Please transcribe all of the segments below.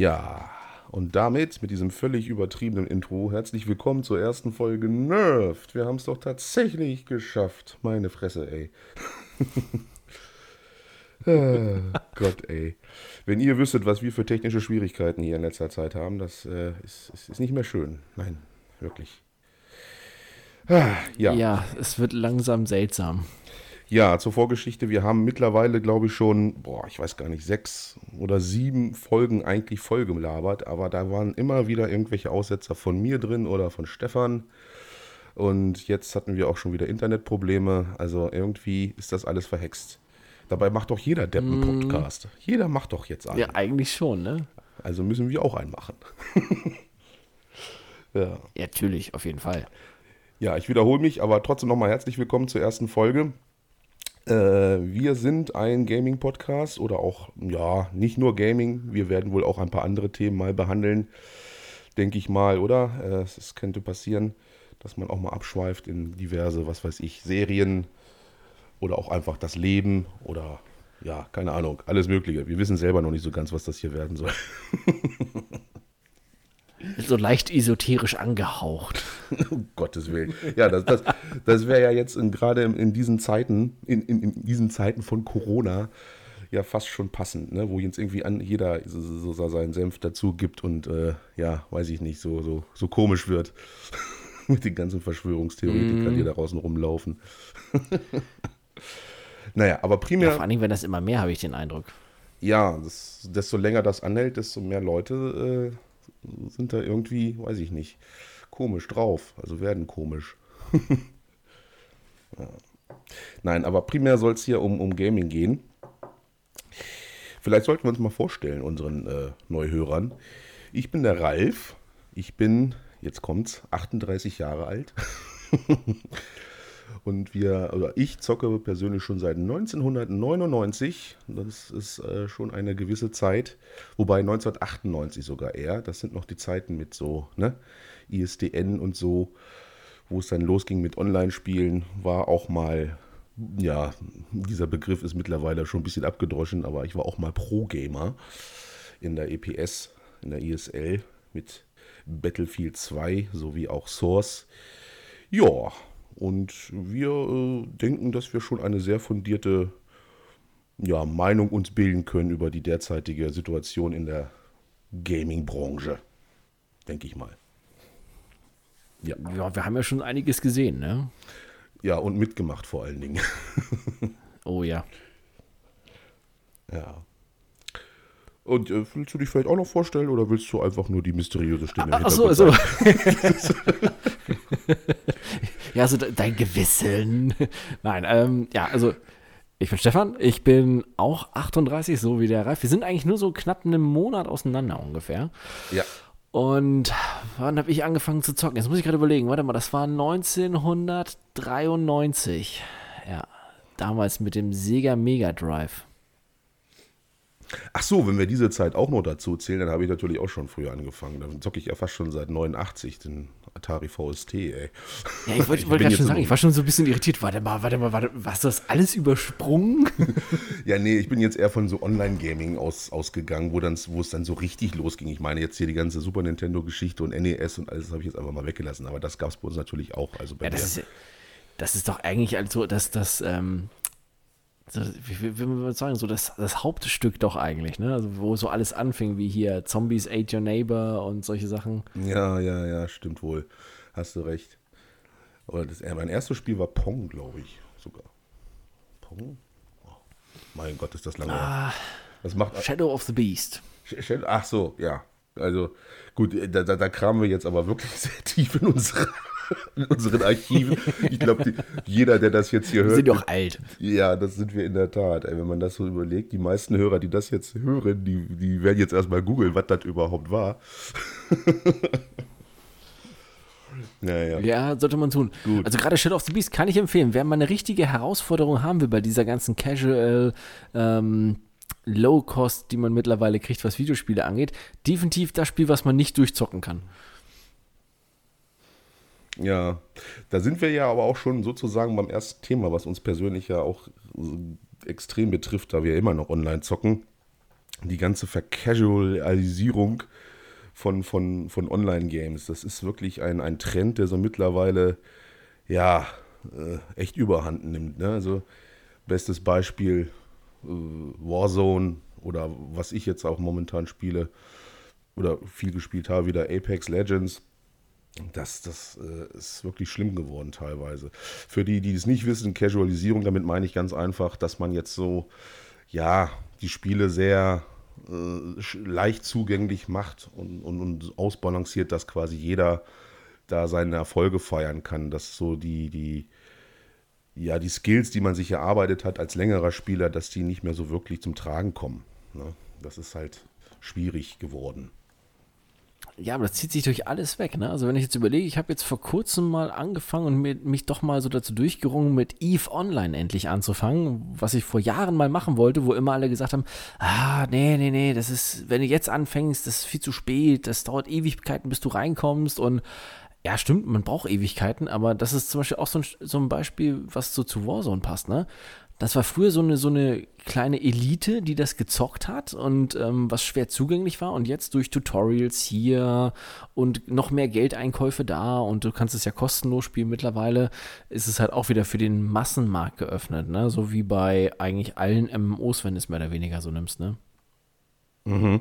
Ja, und damit, mit diesem völlig übertriebenen Intro, herzlich willkommen zur ersten Folge Nerft. Wir haben es doch tatsächlich geschafft. Meine Fresse, ey. äh, Gott, ey. Wenn ihr wüsstet, was wir für technische Schwierigkeiten hier in letzter Zeit haben, das äh, ist, ist, ist nicht mehr schön. Nein, wirklich. Ah, ja. ja, es wird langsam seltsam. Ja, zur Vorgeschichte. Wir haben mittlerweile, glaube ich, schon, boah, ich weiß gar nicht, sechs oder sieben Folgen eigentlich vollgelabert, aber da waren immer wieder irgendwelche Aussetzer von mir drin oder von Stefan. Und jetzt hatten wir auch schon wieder Internetprobleme. Also irgendwie ist das alles verhext. Dabei macht doch jeder Deppen-Podcast. Mm. Jeder macht doch jetzt einen. Ja, eigentlich schon, ne? Also müssen wir auch einen machen. ja. ja, natürlich, auf jeden Fall. Ja, ich wiederhole mich, aber trotzdem nochmal herzlich willkommen zur ersten Folge. Äh, wir sind ein Gaming-Podcast oder auch, ja, nicht nur Gaming. Wir werden wohl auch ein paar andere Themen mal behandeln, denke ich mal, oder? Äh, es könnte passieren, dass man auch mal abschweift in diverse, was weiß ich, Serien oder auch einfach das Leben oder ja, keine Ahnung, alles Mögliche. Wir wissen selber noch nicht so ganz, was das hier werden soll. so leicht esoterisch angehaucht. um Gottes Willen. Ja, das, das, das wäre ja jetzt gerade in, in, diesen Zeiten, in, in, in, diesen Zeiten von Corona ja fast schon passend, ne? wo jetzt irgendwie an jeder so, so seinen Senf dazu gibt und äh, ja, weiß ich nicht, so, so, so komisch wird. Mit den ganzen Verschwörungstheoretikern, mm. die da draußen rumlaufen. naja, aber primär. Ja, vor allem, wenn das immer mehr, habe ich den Eindruck. Ja, das, desto länger das anhält, desto mehr Leute äh, sind da irgendwie, weiß ich nicht, komisch drauf. Also werden komisch. ja. Nein, aber primär soll es hier um, um Gaming gehen. Vielleicht sollten wir uns mal vorstellen, unseren äh, Neuhörern. Ich bin der Ralf. Ich bin, jetzt kommt's, 38 Jahre alt. Und wir, oder ich zocke persönlich schon seit 1999. Das ist äh, schon eine gewisse Zeit. Wobei 1998 sogar eher. Das sind noch die Zeiten mit so, ne? ISDN und so, wo es dann losging mit Online-Spielen, war auch mal, ja, dieser Begriff ist mittlerweile schon ein bisschen abgedroschen, aber ich war auch mal Pro-Gamer in der EPS, in der ISL mit Battlefield 2 sowie auch Source. Ja, und wir äh, denken, dass wir schon eine sehr fundierte ja, Meinung uns bilden können über die derzeitige Situation in der Gaming-Branche. Denke ich mal. Ja. ja, wir haben ja schon einiges gesehen, ne? Ja, und mitgemacht vor allen Dingen. oh ja. Ja. Und äh, willst du dich vielleicht auch noch vorstellen oder willst du einfach nur die mysteriöse Stimme Ach so, so. Ja, so dein Gewissen. Nein, ähm, ja, also ich bin Stefan, ich bin auch 38, so wie der Ralf. Wir sind eigentlich nur so knapp einen Monat auseinander ungefähr. Ja. Und wann habe ich angefangen zu zocken? Jetzt muss ich gerade überlegen. Warte mal, das war 1993. Ja, damals mit dem Sega Mega Drive. Ach so, wenn wir diese Zeit auch noch dazu zählen, dann habe ich natürlich auch schon früher angefangen. Dann zocke ich ja fast schon seit 89 den Atari VST, ey. Ja, ich wollte wollt gerade schon sagen, ich war schon so ein bisschen irritiert. Warte mal, warte mal, warte, hast du das alles übersprungen? ja, nee, ich bin jetzt eher von so Online-Gaming aus, ausgegangen, wo, dann, wo es dann so richtig losging. Ich meine, jetzt hier die ganze Super Nintendo-Geschichte und NES und alles habe ich jetzt einfach mal weggelassen. Aber das gab es bei uns natürlich auch. Also bei ja, das, ist, das ist doch eigentlich also, dass das, ähm, wie, wie, wie man sagen, so das, das Hauptstück doch eigentlich, ne? Also wo so alles anfing, wie hier Zombies Ate Your Neighbor und solche Sachen. Ja, ja, ja, stimmt wohl. Hast du recht. Aber das, mein erstes Spiel war Pong, glaube ich, sogar. Pong? Oh, mein Gott, ist das lange ah, Das macht Shadow of the Beast. Ach so, ja. Also gut, da, da, da kramen wir jetzt aber wirklich sehr tief in unsere in unseren Archiven. Ich glaube, jeder, der das jetzt hier hört. Wir sind doch alt. Ja, das sind wir in der Tat. Ey, wenn man das so überlegt, die meisten Hörer, die das jetzt hören, die, die werden jetzt erstmal googeln, was das überhaupt war. Naja. Ja, sollte man tun. Gut. Also gerade Shadow of the Beast kann ich empfehlen. Wer mal eine richtige Herausforderung haben will bei dieser ganzen Casual ähm, Low Cost, die man mittlerweile kriegt, was Videospiele angeht, definitiv das Spiel, was man nicht durchzocken kann. Ja, da sind wir ja aber auch schon sozusagen beim ersten Thema, was uns persönlich ja auch extrem betrifft, da wir immer noch online zocken. die ganze Vercasualisierung von, von, von Online-Games. Das ist wirklich ein, ein Trend, der so mittlerweile, ja, äh, echt überhand nimmt. Ne? Also, bestes Beispiel äh, Warzone oder was ich jetzt auch momentan spiele oder viel gespielt habe, wieder Apex Legends. Das, das äh, ist wirklich schlimm geworden teilweise. Für die, die es nicht wissen, Casualisierung, damit meine ich ganz einfach, dass man jetzt so, ja, die Spiele sehr äh, leicht zugänglich macht und, und, und, ausbalanciert, dass quasi jeder da seine Erfolge feiern kann. Dass so die, die, ja, die Skills, die man sich erarbeitet hat als längerer Spieler, dass die nicht mehr so wirklich zum Tragen kommen. Ne? Das ist halt schwierig geworden. Ja, aber das zieht sich durch alles weg. Ne? Also wenn ich jetzt überlege, ich habe jetzt vor kurzem mal angefangen und mit, mich doch mal so dazu durchgerungen, mit Eve Online endlich anzufangen, was ich vor Jahren mal machen wollte, wo immer alle gesagt haben, ah, nee, nee, nee, das ist, wenn du jetzt anfängst, das ist viel zu spät, das dauert Ewigkeiten, bis du reinkommst und ja, stimmt, man braucht Ewigkeiten, aber das ist zum Beispiel auch so ein, so ein Beispiel, was so zu Warzone passt, ne? Das war früher so eine, so eine kleine Elite, die das gezockt hat und ähm, was schwer zugänglich war. Und jetzt durch Tutorials hier und noch mehr Geldeinkäufe da und du kannst es ja kostenlos spielen mittlerweile, ist es halt auch wieder für den Massenmarkt geöffnet. Ne? So wie bei eigentlich allen MMOs, wenn du es mehr oder weniger so nimmst. Ne? Mhm.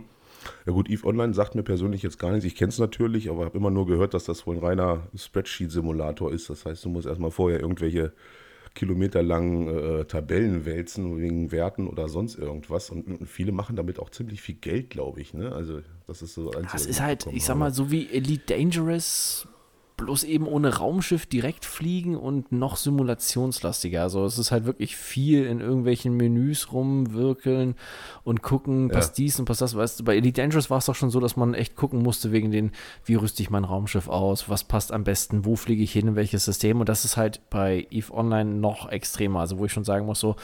Ja gut, EVE Online sagt mir persönlich jetzt gar nichts. Ich kenne es natürlich, aber habe immer nur gehört, dass das wohl ein reiner Spreadsheet-Simulator ist. Das heißt, du musst erstmal vorher irgendwelche kilometerlangen äh, Tabellen wälzen wegen Werten oder sonst irgendwas. Und, und, viele machen damit auch ziemlich viel Geld, glaube ich. Ne? Also das ist so. Das ist halt, ich sag mal, so wie Elite Dangerous bloß eben ohne Raumschiff direkt fliegen und noch simulationslastiger. Also es ist halt wirklich viel in irgendwelchen Menüs rumwirkeln und gucken, passt ja. dies und passt das. Weißt du, bei Elite Dangerous war es doch schon so, dass man echt gucken musste wegen den, wie rüste ich mein Raumschiff aus, was passt am besten, wo fliege ich hin, in welches System. Und das ist halt bei EVE Online noch extremer. Also wo ich schon sagen muss, so,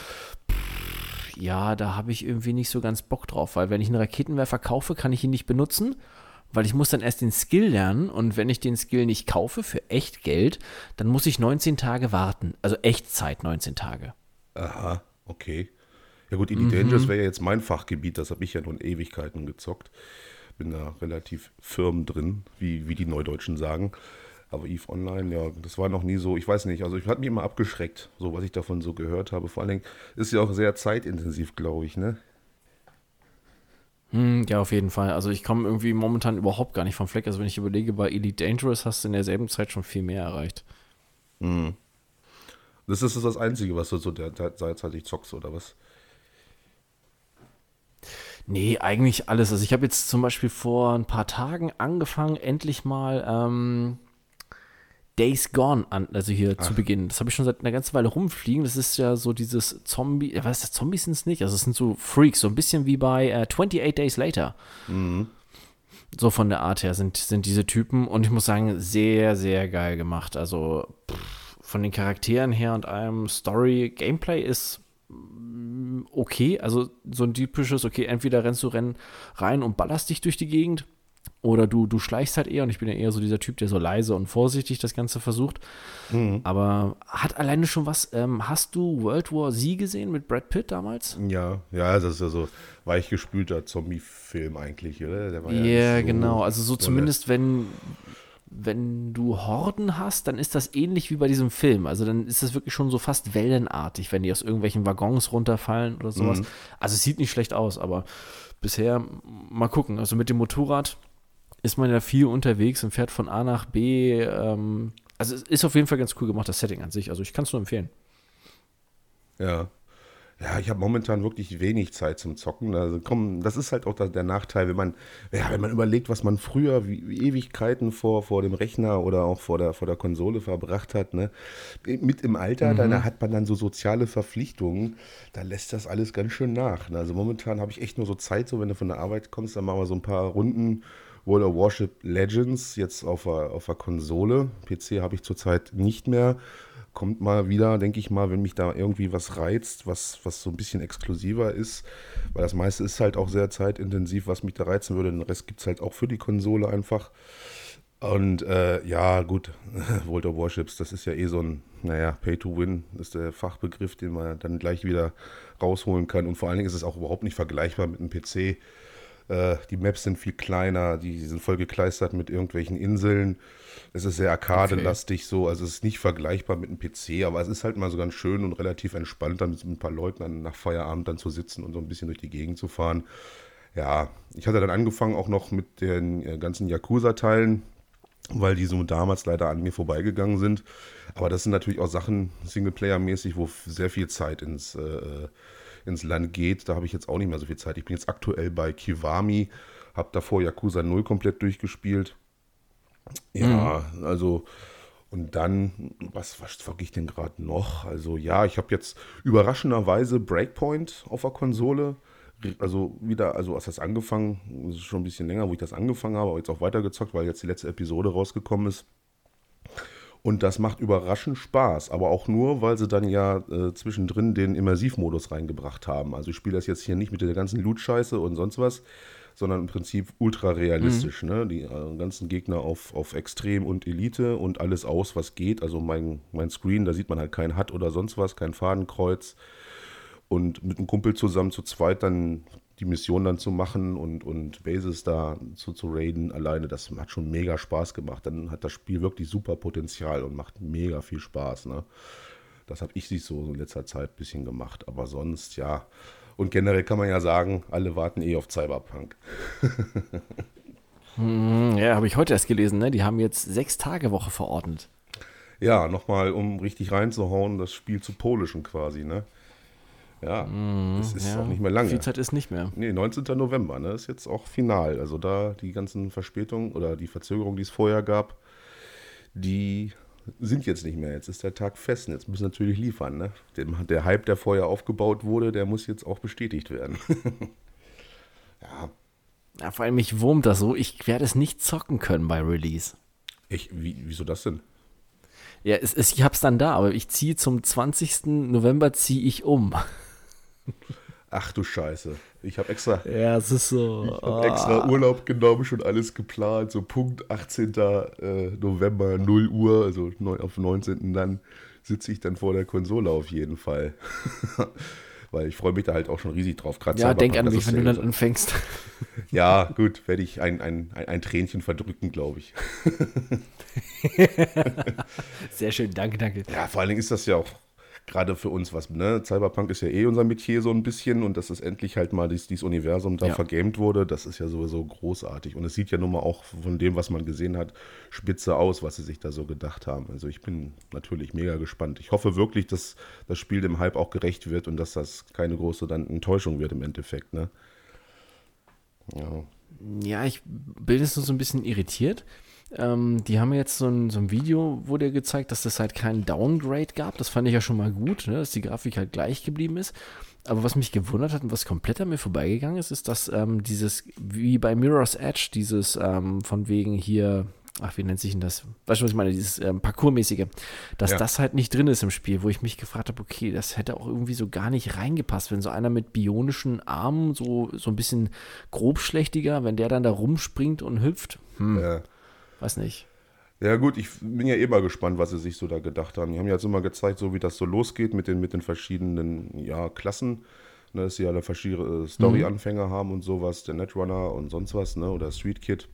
ja, da habe ich irgendwie nicht so ganz Bock drauf, weil wenn ich einen Raketenwerfer kaufe, kann ich ihn nicht benutzen weil ich muss dann erst den Skill lernen und wenn ich den Skill nicht kaufe für echt Geld, dann muss ich 19 Tage warten. Also Echtzeit 19 Tage. Aha, okay. Ja gut, Elite mhm. Dangerous wäre ja jetzt mein Fachgebiet, das habe ich ja nun Ewigkeiten gezockt. Bin da relativ firm drin, wie, wie die Neudeutschen sagen. Aber EVE Online, ja, das war noch nie so, ich weiß nicht, also ich hat mich immer abgeschreckt, so was ich davon so gehört habe. Vor allen Dingen ist ja auch sehr zeitintensiv, glaube ich, ne? Hm, ja, auf jeden Fall. Also ich komme irgendwie momentan überhaupt gar nicht vom Fleck. Also wenn ich überlege, bei Elite Dangerous hast du in derselben Zeit schon viel mehr erreicht. Mhm. Das ist das Einzige, was du so derzeitig zockst, oder was? Nee, eigentlich alles. Also ich habe jetzt zum Beispiel vor ein paar Tagen angefangen, endlich mal ähm, Days Gone an, also hier Ach. zu Beginn. Das habe ich schon seit einer ganzen Weile rumfliegen. Das ist ja so dieses Zombie, ja, was ist das? Zombies sind es nicht. Also es sind so Freaks, so ein bisschen wie bei äh, 28 Days Later. Mhm. So von der Art her sind, sind diese Typen und ich muss sagen, sehr, sehr geil gemacht. Also pff, von den Charakteren her und allem Story, Gameplay ist mm, okay. Also so ein typisches, okay, entweder rennst du rennen rein und ballerst dich durch die Gegend oder du, du schleichst halt eher und ich bin ja eher so dieser Typ, der so leise und vorsichtig das Ganze versucht. Mhm. Aber hat alleine schon was. Ähm, hast du World War Z gesehen mit Brad Pitt damals? Ja, ja, das ist ja so weichgespülter Zombie-Film eigentlich, oder? Der war ja, yeah, so genau. Also so zumindest, wenn, wenn du Horden hast, dann ist das ähnlich wie bei diesem Film. Also dann ist das wirklich schon so fast wellenartig, wenn die aus irgendwelchen Waggons runterfallen oder sowas. Mhm. Also es sieht nicht schlecht aus, aber bisher mal gucken. Also mit dem Motorrad ist man ja viel unterwegs und fährt von A nach B. Ähm, also es ist auf jeden Fall ganz cool gemacht, das Setting an sich. Also ich kann es nur empfehlen. Ja. Ja, ich habe momentan wirklich wenig Zeit zum Zocken. Also komm, das ist halt auch der Nachteil, wenn man, ja, wenn man überlegt, was man früher wie, wie Ewigkeiten vor, vor dem Rechner oder auch vor der, vor der Konsole verbracht hat. Ne? Mit im Alter, mhm. da hat man dann so soziale Verpflichtungen, da lässt das alles ganz schön nach. Ne? Also momentan habe ich echt nur so Zeit, so wenn du von der Arbeit kommst, dann machen wir so ein paar Runden World of Warship Legends jetzt auf der, auf der Konsole. PC habe ich zurzeit nicht mehr. Kommt mal wieder, denke ich mal, wenn mich da irgendwie was reizt, was, was so ein bisschen exklusiver ist. Weil das meiste ist halt auch sehr zeitintensiv, was mich da reizen würde. Den Rest gibt es halt auch für die Konsole einfach. Und äh, ja, gut, World of Warships, das ist ja eh so ein, naja, Pay to Win ist der Fachbegriff, den man dann gleich wieder rausholen kann. Und vor allen Dingen ist es auch überhaupt nicht vergleichbar mit einem PC. Äh, die Maps sind viel kleiner, die sind voll gekleistert mit irgendwelchen Inseln. Es ist sehr arkadelastig okay. so, also es ist nicht vergleichbar mit einem PC, aber es ist halt mal so ganz schön und relativ entspannt, dann mit ein paar Leuten dann nach Feierabend dann zu sitzen und so ein bisschen durch die Gegend zu fahren. Ja, ich hatte dann angefangen auch noch mit den äh, ganzen Yakuza-Teilen, weil die so damals leider an mir vorbeigegangen sind. Aber das sind natürlich auch Sachen Singleplayer-mäßig, wo sehr viel Zeit ins, äh, ins Land geht. Da habe ich jetzt auch nicht mehr so viel Zeit. Ich bin jetzt aktuell bei Kiwami, habe davor Yakuza 0 komplett durchgespielt. Ja, mhm. also und dann, was, was zocke ich denn gerade noch? Also ja, ich habe jetzt überraschenderweise Breakpoint auf der Konsole also wieder, also als das angefangen, das ist schon ein bisschen länger, wo ich das angefangen habe, aber jetzt auch weitergezockt, weil jetzt die letzte Episode rausgekommen ist. Und das macht überraschend Spaß, aber auch nur, weil sie dann ja äh, zwischendrin den Immersivmodus reingebracht haben. Also ich spiele das jetzt hier nicht mit der ganzen Loot-Scheiße und sonst was, sondern im Prinzip ultra realistisch. Mhm. Ne? Die äh, ganzen Gegner auf, auf Extrem und Elite und alles aus, was geht. Also mein, mein Screen, da sieht man halt kein HUD oder sonst was, kein Fadenkreuz und mit einem Kumpel zusammen zu zweit dann die Mission dann zu machen und, und Bases da zu, zu raiden alleine, das hat schon mega Spaß gemacht. Dann hat das Spiel wirklich super Potenzial und macht mega viel Spaß. Ne? Das habe ich sich so in letzter Zeit ein bisschen gemacht. Aber sonst, ja. Und generell kann man ja sagen, alle warten eh auf Cyberpunk. Hm, ja, habe ich heute erst gelesen, ne? Die haben jetzt sechs Tage Woche verordnet. Ja, nochmal, um richtig reinzuhauen, das Spiel zu polischen quasi, ne? Ja, mm, das ist ja, auch nicht mehr lange. Viel Zeit ist nicht mehr. Nee, 19. November, ne? Ist jetzt auch final. Also da die ganzen Verspätungen oder die Verzögerungen, die es vorher gab, die sind jetzt nicht mehr. Jetzt ist der Tag fest. Jetzt müssen natürlich liefern. Ne? Der, der Hype, der vorher aufgebaut wurde, der muss jetzt auch bestätigt werden. ja. ja. Vor allem mich wurmt das so. Ich werde es nicht zocken können bei Release. Ich, wie, wieso das denn? Ja, es, es, ich hab's dann da, aber ich ziehe zum 20. November ziehe ich um. Ach du Scheiße. Ich habe extra. Ja, es ist so. Ich habe oh. extra Urlaub genommen, schon alles geplant. So Punkt 18. Äh, November, 0 Uhr, also auf 19. dann sitze ich dann vor der Konsole auf jeden Fall. Weil ich freue mich da halt auch schon riesig drauf. Grad ja, denk an mich, wenn du dann anfängst. Ja, gut, werde ich ein, ein, ein, ein Tränchen verdrücken, glaube ich. Sehr schön, danke, danke. Ja, vor allen Dingen ist das ja auch gerade für uns was, ne? Cyberpunk ist ja eh unser Metier so ein bisschen und dass es endlich halt mal dieses, dieses Universum da ja. vergamed wurde, das ist ja sowieso großartig. Und es sieht ja nun mal auch von dem, was man gesehen hat, spitze aus, was sie sich da so gedacht haben. Also ich bin natürlich mega gespannt. Ich hoffe wirklich, dass das Spiel dem Hype auch gerecht wird und dass das keine große dann Enttäuschung wird im Endeffekt, ne? Ja. Ja, ich bin jetzt nur so ein bisschen irritiert ähm, die haben jetzt so ein, so ein Video, wo der gezeigt, dass das halt keinen Downgrade gab. Das fand ich ja schon mal gut, ne? dass die Grafik halt gleich geblieben ist. Aber was mich gewundert hat und was komplett an mir vorbeigegangen ist, ist, dass ähm, dieses, wie bei Mirror's Edge, dieses ähm, von wegen hier, ach, wie nennt sich denn das? Weißt du, was ich meine? Dieses ähm, Parkourmäßige, dass ja. das halt nicht drin ist im Spiel, wo ich mich gefragt habe, okay, das hätte auch irgendwie so gar nicht reingepasst, wenn so einer mit bionischen Armen, so, so ein bisschen grobschlächtiger, wenn der dann da rumspringt und hüpft. Hm. Ja. Weiß nicht. Ja, gut, ich bin ja eh mal gespannt, was sie sich so da gedacht haben. Die haben ja jetzt immer gezeigt, so wie das so losgeht mit den, mit den verschiedenen ja, Klassen. Ne, dass sie alle verschiedene Story-Anfänger mhm. haben und sowas, der Netrunner und sonst was, ne? Oder Street Kid.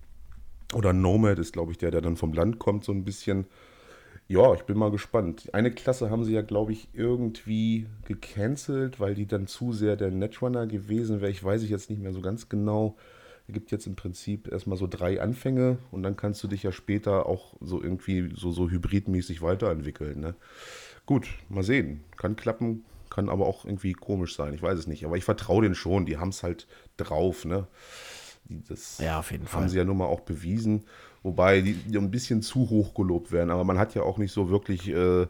Oder Nomad ist, glaube ich, der, der dann vom Land kommt, so ein bisschen. Ja, ich bin mal gespannt. Eine Klasse haben sie ja, glaube ich, irgendwie gecancelt, weil die dann zu sehr der Netrunner gewesen wäre. Ich weiß ich jetzt nicht mehr so ganz genau gibt jetzt im Prinzip erstmal so drei Anfänge und dann kannst du dich ja später auch so irgendwie so, so hybridmäßig weiterentwickeln. Ne? Gut, mal sehen. Kann klappen, kann aber auch irgendwie komisch sein. Ich weiß es nicht. Aber ich vertraue denen schon. Die haben es halt drauf. Ne? Das ja, auf jeden Fall. Haben sie ja nun mal auch bewiesen. Wobei die, die ein bisschen zu hoch gelobt werden. Aber man hat ja auch nicht so wirklich. Äh,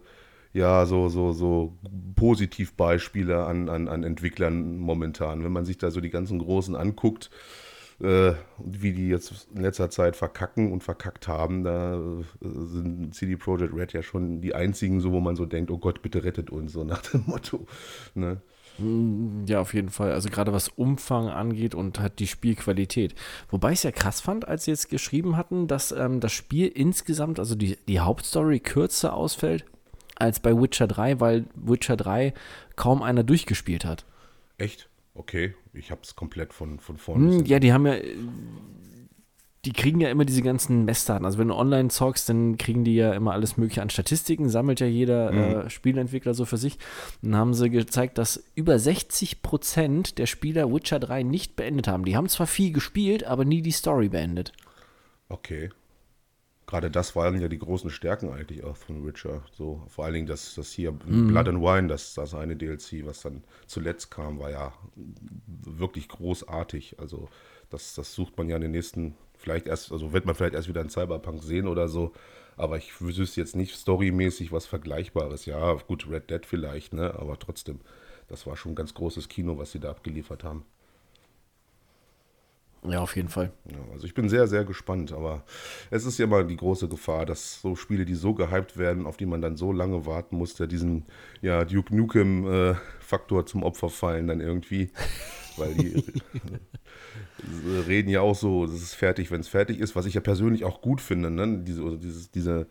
ja, so, so, so Positivbeispiele an, an, an Entwicklern momentan. Wenn man sich da so die ganzen Großen anguckt, äh, wie die jetzt in letzter Zeit verkacken und verkackt haben, da äh, sind CD Projekt Red ja schon die einzigen, so wo man so denkt, oh Gott, bitte rettet uns, so nach dem Motto. Ne? Hm, ja, auf jeden Fall. Also gerade was Umfang angeht und halt die Spielqualität. Wobei ich es ja krass fand, als sie jetzt geschrieben hatten, dass ähm, das Spiel insgesamt, also die, die Hauptstory kürzer ausfällt als bei Witcher 3, weil Witcher 3 kaum einer durchgespielt hat. Echt? Okay, ich habe es komplett von, von vorne. Hm, ja, die haben ja die kriegen ja immer diese ganzen Messdaten. Also wenn du online zockst, dann kriegen die ja immer alles mögliche an Statistiken, sammelt ja jeder mhm. äh, Spielentwickler so für sich. dann haben sie gezeigt, dass über 60 Prozent der Spieler Witcher 3 nicht beendet haben. Die haben zwar viel gespielt, aber nie die Story beendet. Okay. Gerade das waren ja die großen Stärken eigentlich auch von Witcher. So, vor allen Dingen das, das hier mhm. Blood and Wine, das, das eine DLC, was dann zuletzt kam, war ja wirklich großartig. Also das, das sucht man ja in den nächsten Vielleicht erst, also wird man vielleicht erst wieder in Cyberpunk sehen oder so. Aber ich wüsste jetzt nicht storymäßig was Vergleichbares. Ja, gut, Red Dead vielleicht, ne? Aber trotzdem, das war schon ein ganz großes Kino, was sie da abgeliefert haben. Ja, auf jeden Fall. Ja, also ich bin sehr, sehr gespannt, aber es ist ja immer die große Gefahr, dass so Spiele, die so gehypt werden, auf die man dann so lange warten muss, der diesen ja, Duke Nukem-Faktor äh, zum Opfer fallen dann irgendwie. Weil die reden ja auch so, das ist fertig, wenn es fertig ist, was ich ja persönlich auch gut finde, ne? Diese, also dieses, diese,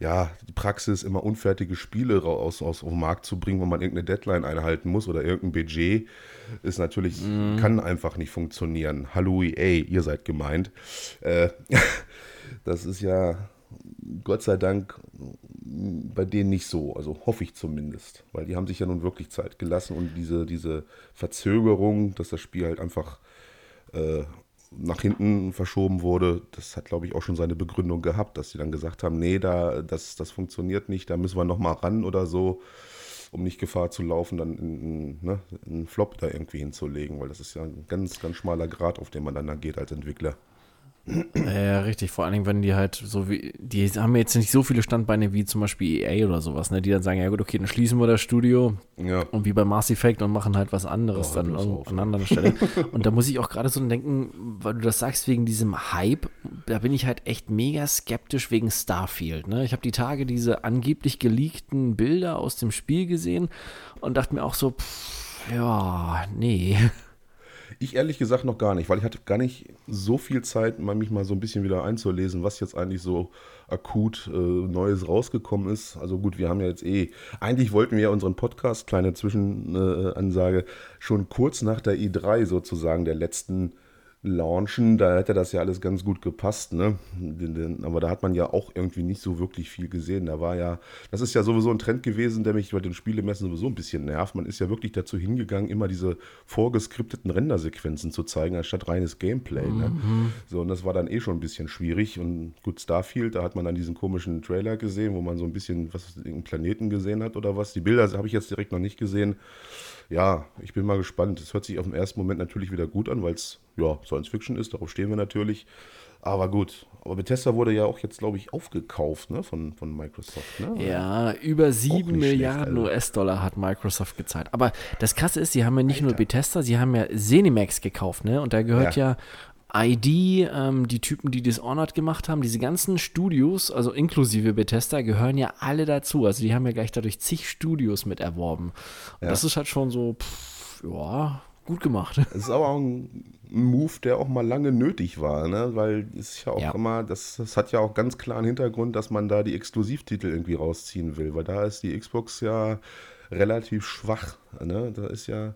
ja, die Praxis, immer unfertige Spiele raus aus auf den Markt zu bringen, wo man irgendeine Deadline einhalten muss oder irgendein Budget, ist natürlich, mm. kann einfach nicht funktionieren. Hallo EA, ihr seid gemeint. Äh, das ist ja Gott sei Dank bei denen nicht so, also hoffe ich zumindest, weil die haben sich ja nun wirklich Zeit gelassen und diese, diese Verzögerung, dass das Spiel halt einfach äh, nach hinten verschoben wurde, das hat, glaube ich, auch schon seine Begründung gehabt, dass sie dann gesagt haben, nee, da, das, das funktioniert nicht, da müssen wir nochmal ran oder so, um nicht Gefahr zu laufen, dann einen, ne, einen Flop da irgendwie hinzulegen, weil das ist ja ein ganz, ganz schmaler Grad, auf den man dann da geht als Entwickler. Ja, richtig. Vor allen Dingen, wenn die halt so wie, die haben jetzt nicht so viele Standbeine wie zum Beispiel EA oder sowas, ne? Die dann sagen, ja gut, okay, dann schließen wir das Studio ja. und wie bei Mass Effect und machen halt was anderes oh, dann an einer anderen Stelle. und da muss ich auch gerade so denken, weil du das sagst, wegen diesem Hype, da bin ich halt echt mega skeptisch wegen Starfield, ne? Ich habe die Tage diese angeblich geleakten Bilder aus dem Spiel gesehen und dachte mir auch so, pff, ja, nee. Ich ehrlich gesagt noch gar nicht, weil ich hatte gar nicht so viel Zeit, mich mal so ein bisschen wieder einzulesen, was jetzt eigentlich so akut äh, Neues rausgekommen ist. Also gut, wir haben ja jetzt eh, eigentlich wollten wir ja unseren Podcast, kleine Zwischenansage, schon kurz nach der i3 sozusagen, der letzten launchen, da hätte das ja alles ganz gut gepasst, ne? Aber da hat man ja auch irgendwie nicht so wirklich viel gesehen. Da war ja, das ist ja sowieso ein Trend gewesen, der mich bei den Spielemessen sowieso ein bisschen nervt. Man ist ja wirklich dazu hingegangen, immer diese vorgeskripteten Rendersequenzen zu zeigen, anstatt reines Gameplay. Ne? Mhm. So, und das war dann eh schon ein bisschen schwierig. Und gut, Starfield, da hat man dann diesen komischen Trailer gesehen, wo man so ein bisschen was im Planeten gesehen hat oder was. Die Bilder habe ich jetzt direkt noch nicht gesehen ja, ich bin mal gespannt. Es hört sich auf den ersten Moment natürlich wieder gut an, weil es ja Science Fiction ist, darauf stehen wir natürlich. Aber gut, aber Bethesda wurde ja auch jetzt, glaube ich, aufgekauft ne, von, von Microsoft. Ne? Ja, über sieben Milliarden US-Dollar hat Microsoft gezahlt. Aber das Krasse ist, sie haben ja nicht Alter. nur Bethesda, sie haben ja Zenimax gekauft, ne? Und da gehört ja, ja ID, ähm, die Typen, die Dishonored gemacht haben, diese ganzen Studios, also inklusive Bethesda, gehören ja alle dazu. Also die haben ja gleich dadurch zig Studios mit erworben. Und ja. das ist halt schon so, pff, ja, gut gemacht. Das ist aber auch ein Move, der auch mal lange nötig war, ne? Weil es ja auch ja. immer, das, das hat ja auch ganz klaren Hintergrund, dass man da die Exklusivtitel irgendwie rausziehen will, weil da ist die Xbox ja relativ schwach. Ne? Da ist ja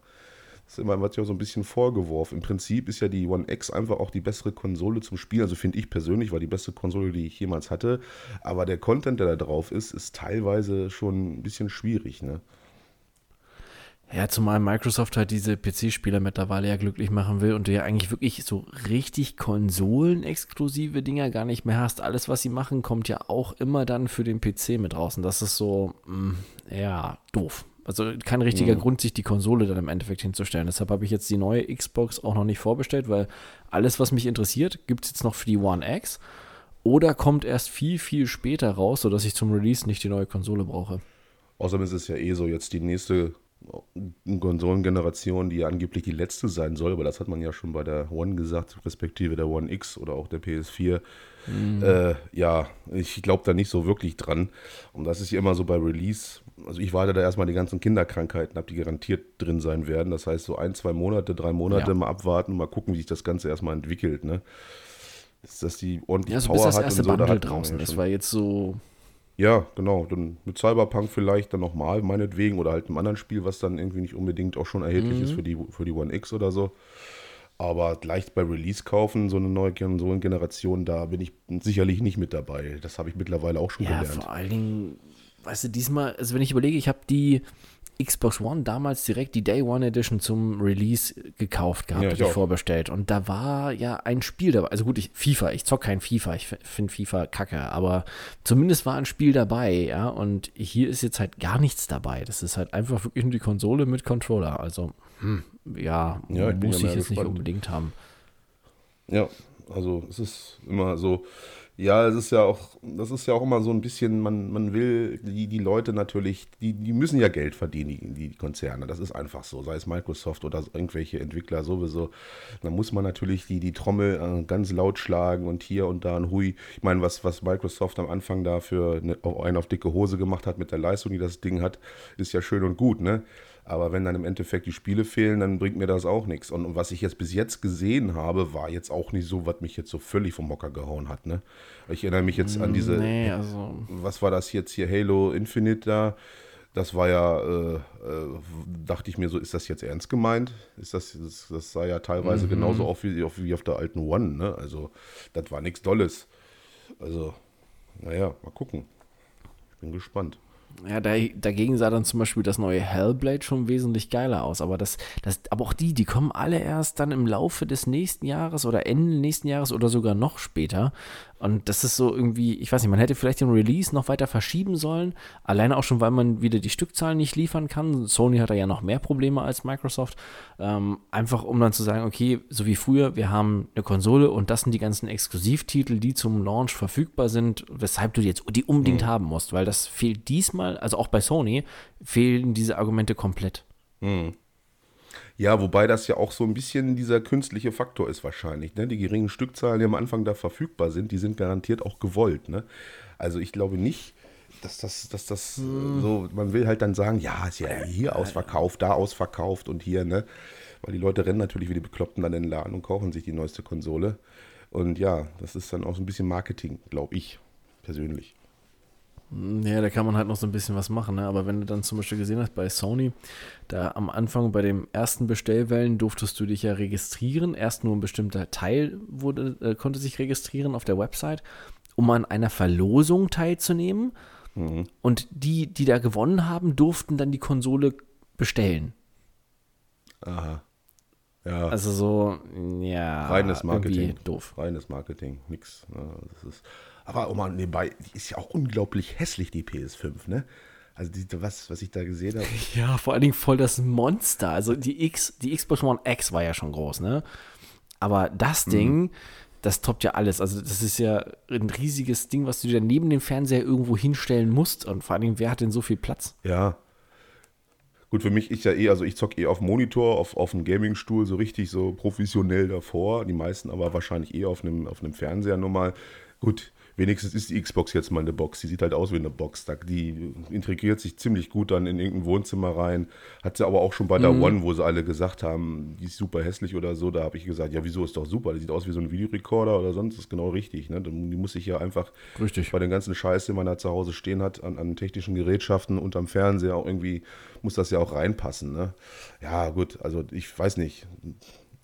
das ist immer, ja so ein bisschen vorgeworfen. Im Prinzip ist ja die One X einfach auch die bessere Konsole zum Spielen. Also finde ich persönlich, war die beste Konsole, die ich jemals hatte. Aber der Content, der da drauf ist, ist teilweise schon ein bisschen schwierig, ne? Ja, zumal Microsoft halt diese PC-Spieler mittlerweile ja glücklich machen will und du ja eigentlich wirklich so richtig konsolenexklusive Dinger gar nicht mehr hast. Alles, was sie machen, kommt ja auch immer dann für den PC mit. Und das ist so, mh, mm, ja, doof. Also kein richtiger mhm. Grund, sich die Konsole dann im Endeffekt hinzustellen. Deshalb habe ich jetzt die neue Xbox auch noch nicht vorbestellt, weil alles, was mich interessiert, gibt es jetzt noch für die One X oder kommt erst viel, viel später raus, sodass ich zum Release nicht die neue Konsole brauche. Außerdem ist es ja eh so, jetzt die nächste Konsolengeneration, die ja angeblich die letzte sein soll, aber das hat man ja schon bei der One gesagt, respektive der One X oder auch der PS4. Mhm. Äh, ja, ich glaube da nicht so wirklich dran. Und das ist ja immer so bei Release. Also ich warte da erstmal die ganzen Kinderkrankheiten ab, die garantiert drin sein werden. Das heißt, so ein, zwei Monate, drei Monate ja. mal abwarten, mal gucken, wie sich das Ganze erstmal entwickelt. Ne? Ist, dass die ordentlich ja, so Power bis das erste hat und so, Bundle da draußen. Das war jetzt so ja, genau. Dann mit Cyberpunk vielleicht dann nochmal, meinetwegen, oder halt einem anderen Spiel, was dann irgendwie nicht unbedingt auch schon erhältlich mhm. ist für die, für die One X oder so. Aber gleich bei Release kaufen, so eine neue Konsolengeneration, da bin ich sicherlich nicht mit dabei. Das habe ich mittlerweile auch schon ja, gelernt. Vor allen Dingen, weißt du, diesmal, also wenn ich überlege, ich habe die Xbox One damals direkt die Day One Edition zum Release gekauft gehabt, ja, ich vorbestellt. Und da war ja ein Spiel dabei. Also gut, ich, FIFA, ich zock kein FIFA, ich finde FIFA kacke, aber zumindest war ein Spiel dabei, ja. Und hier ist jetzt halt gar nichts dabei. Das ist halt einfach wirklich nur die Konsole mit Controller. Also, hm, ja, ja muss ich jetzt gespannt. nicht unbedingt haben. Ja, also es ist immer so, ja, es ist ja auch, das ist ja auch immer so ein bisschen, man, man will die, die Leute natürlich, die, die müssen ja Geld verdienen, die, die Konzerne. Das ist einfach so, sei es Microsoft oder irgendwelche Entwickler sowieso. Da muss man natürlich die, die Trommel äh, ganz laut schlagen und hier und da ein Hui. Ich meine, was, was Microsoft am Anfang da für eine, einen auf dicke Hose gemacht hat mit der Leistung, die das Ding hat, ist ja schön und gut, ne? Aber wenn dann im Endeffekt die Spiele fehlen, dann bringt mir das auch nichts. Und was ich jetzt bis jetzt gesehen habe, war jetzt auch nicht so, was mich jetzt so völlig vom Mocker gehauen hat. Ne? Ich erinnere mich jetzt an diese. Nee, also. Was war das jetzt hier? Halo Infinite da. Das war ja, äh, äh, dachte ich mir so, ist das jetzt ernst gemeint? Ist das, das, das sah ja teilweise mhm. genauso auf wie, auf wie auf der alten One, ne? Also, das war nichts Dolles. Also, naja, mal gucken. Ich bin gespannt. Ja, da, dagegen sah dann zum Beispiel das neue Hellblade schon wesentlich geiler aus. Aber das, das, aber auch die, die kommen alle erst dann im Laufe des nächsten Jahres oder Ende nächsten Jahres oder sogar noch später. Und das ist so irgendwie, ich weiß nicht, man hätte vielleicht den Release noch weiter verschieben sollen. Alleine auch schon, weil man wieder die Stückzahlen nicht liefern kann. Sony hat da ja noch mehr Probleme als Microsoft. Ähm, einfach um dann zu sagen, okay, so wie früher, wir haben eine Konsole und das sind die ganzen Exklusivtitel, die zum Launch verfügbar sind, weshalb du jetzt die unbedingt mhm. haben musst. Weil das fehlt diesmal, also auch bei Sony, fehlen diese Argumente komplett. Mhm. Ja, wobei das ja auch so ein bisschen dieser künstliche Faktor ist wahrscheinlich. Ne? Die geringen Stückzahlen, die am Anfang da verfügbar sind, die sind garantiert auch gewollt. Ne? Also ich glaube nicht, dass das, dass das hm. so, man will halt dann sagen, ja, ist ja hier ausverkauft, da ausverkauft und hier, ne? Weil die Leute rennen natürlich wie die Bekloppten dann in den Laden und kaufen sich die neueste Konsole. Und ja, das ist dann auch so ein bisschen Marketing, glaube ich, persönlich. Ja, da kann man halt noch so ein bisschen was machen, ne? aber wenn du dann zum Beispiel gesehen hast bei Sony, da am Anfang bei den ersten Bestellwellen durftest du dich ja registrieren, erst nur ein bestimmter Teil wurde, äh, konnte sich registrieren auf der Website, um an einer Verlosung teilzunehmen mhm. und die, die da gewonnen haben, durften dann die Konsole bestellen. Aha. Ja. Also so, ja. Reines Marketing. Doof. Reines Marketing, nix. Ja, das ist aber oh man, nebenbei, die ist ja auch unglaublich hässlich, die PS5, ne? Also die, was, was ich da gesehen habe. Ja, vor allen Dingen voll das Monster. Also die X, die Xbox One X war ja schon groß, ne? Aber das mhm. Ding, mhm. das toppt ja alles. Also das ist ja ein riesiges Ding, was du dir neben dem Fernseher irgendwo hinstellen musst. Und vor allen Dingen, wer hat denn so viel Platz? Ja. Gut, für mich ist ja eh, also ich zocke eh auf Monitor, auf, auf einem Gamingstuhl, so richtig so professionell davor. Die meisten aber wahrscheinlich eh auf einem, auf einem Fernseher nur mal. Gut, wenigstens ist die Xbox jetzt mal eine Box. Die sieht halt aus wie eine Box. Die integriert sich ziemlich gut dann in irgendein Wohnzimmer rein. Hat sie aber auch schon bei der mhm. One, wo sie alle gesagt haben, die ist super hässlich oder so. Da habe ich gesagt, ja, wieso ist doch super? Die sieht aus wie so ein Videorekorder oder sonst. Das ist genau richtig. Ne? Die muss ich ja einfach richtig. bei den ganzen Scheiß, den man da zu Hause stehen hat, an, an technischen Gerätschaften und am Fernseher auch irgendwie, muss das ja auch reinpassen. Ne? Ja, gut, also ich weiß nicht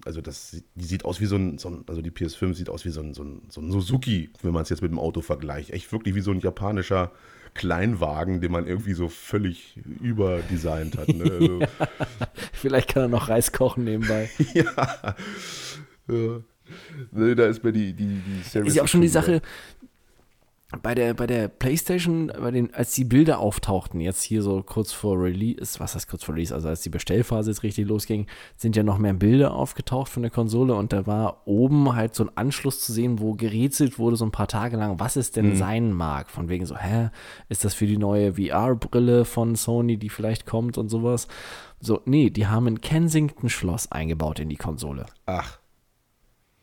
also das, die sieht aus wie so ein, so ein, also die PS5 sieht aus wie so ein, so ein, so ein Suzuki, wenn man es jetzt mit dem Auto vergleicht. Echt wirklich wie so ein japanischer Kleinwagen, den man irgendwie so völlig überdesignt hat. Ne? Also, Vielleicht kann er noch Reis kochen nebenbei. ja. ja. Da ist mir die, die, die Series Ist ja auch schon die Sache, bei der, bei der PlayStation, bei den, als die Bilder auftauchten, jetzt hier so kurz vor Release, was heißt kurz vor Release, also als die Bestellphase jetzt richtig losging, sind ja noch mehr Bilder aufgetaucht von der Konsole und da war oben halt so ein Anschluss zu sehen, wo gerätselt wurde, so ein paar Tage lang, was es denn mhm. sein mag. Von wegen so, hä, ist das für die neue VR-Brille von Sony, die vielleicht kommt und sowas? So, nee, die haben ein Kensington-Schloss eingebaut in die Konsole. Ach.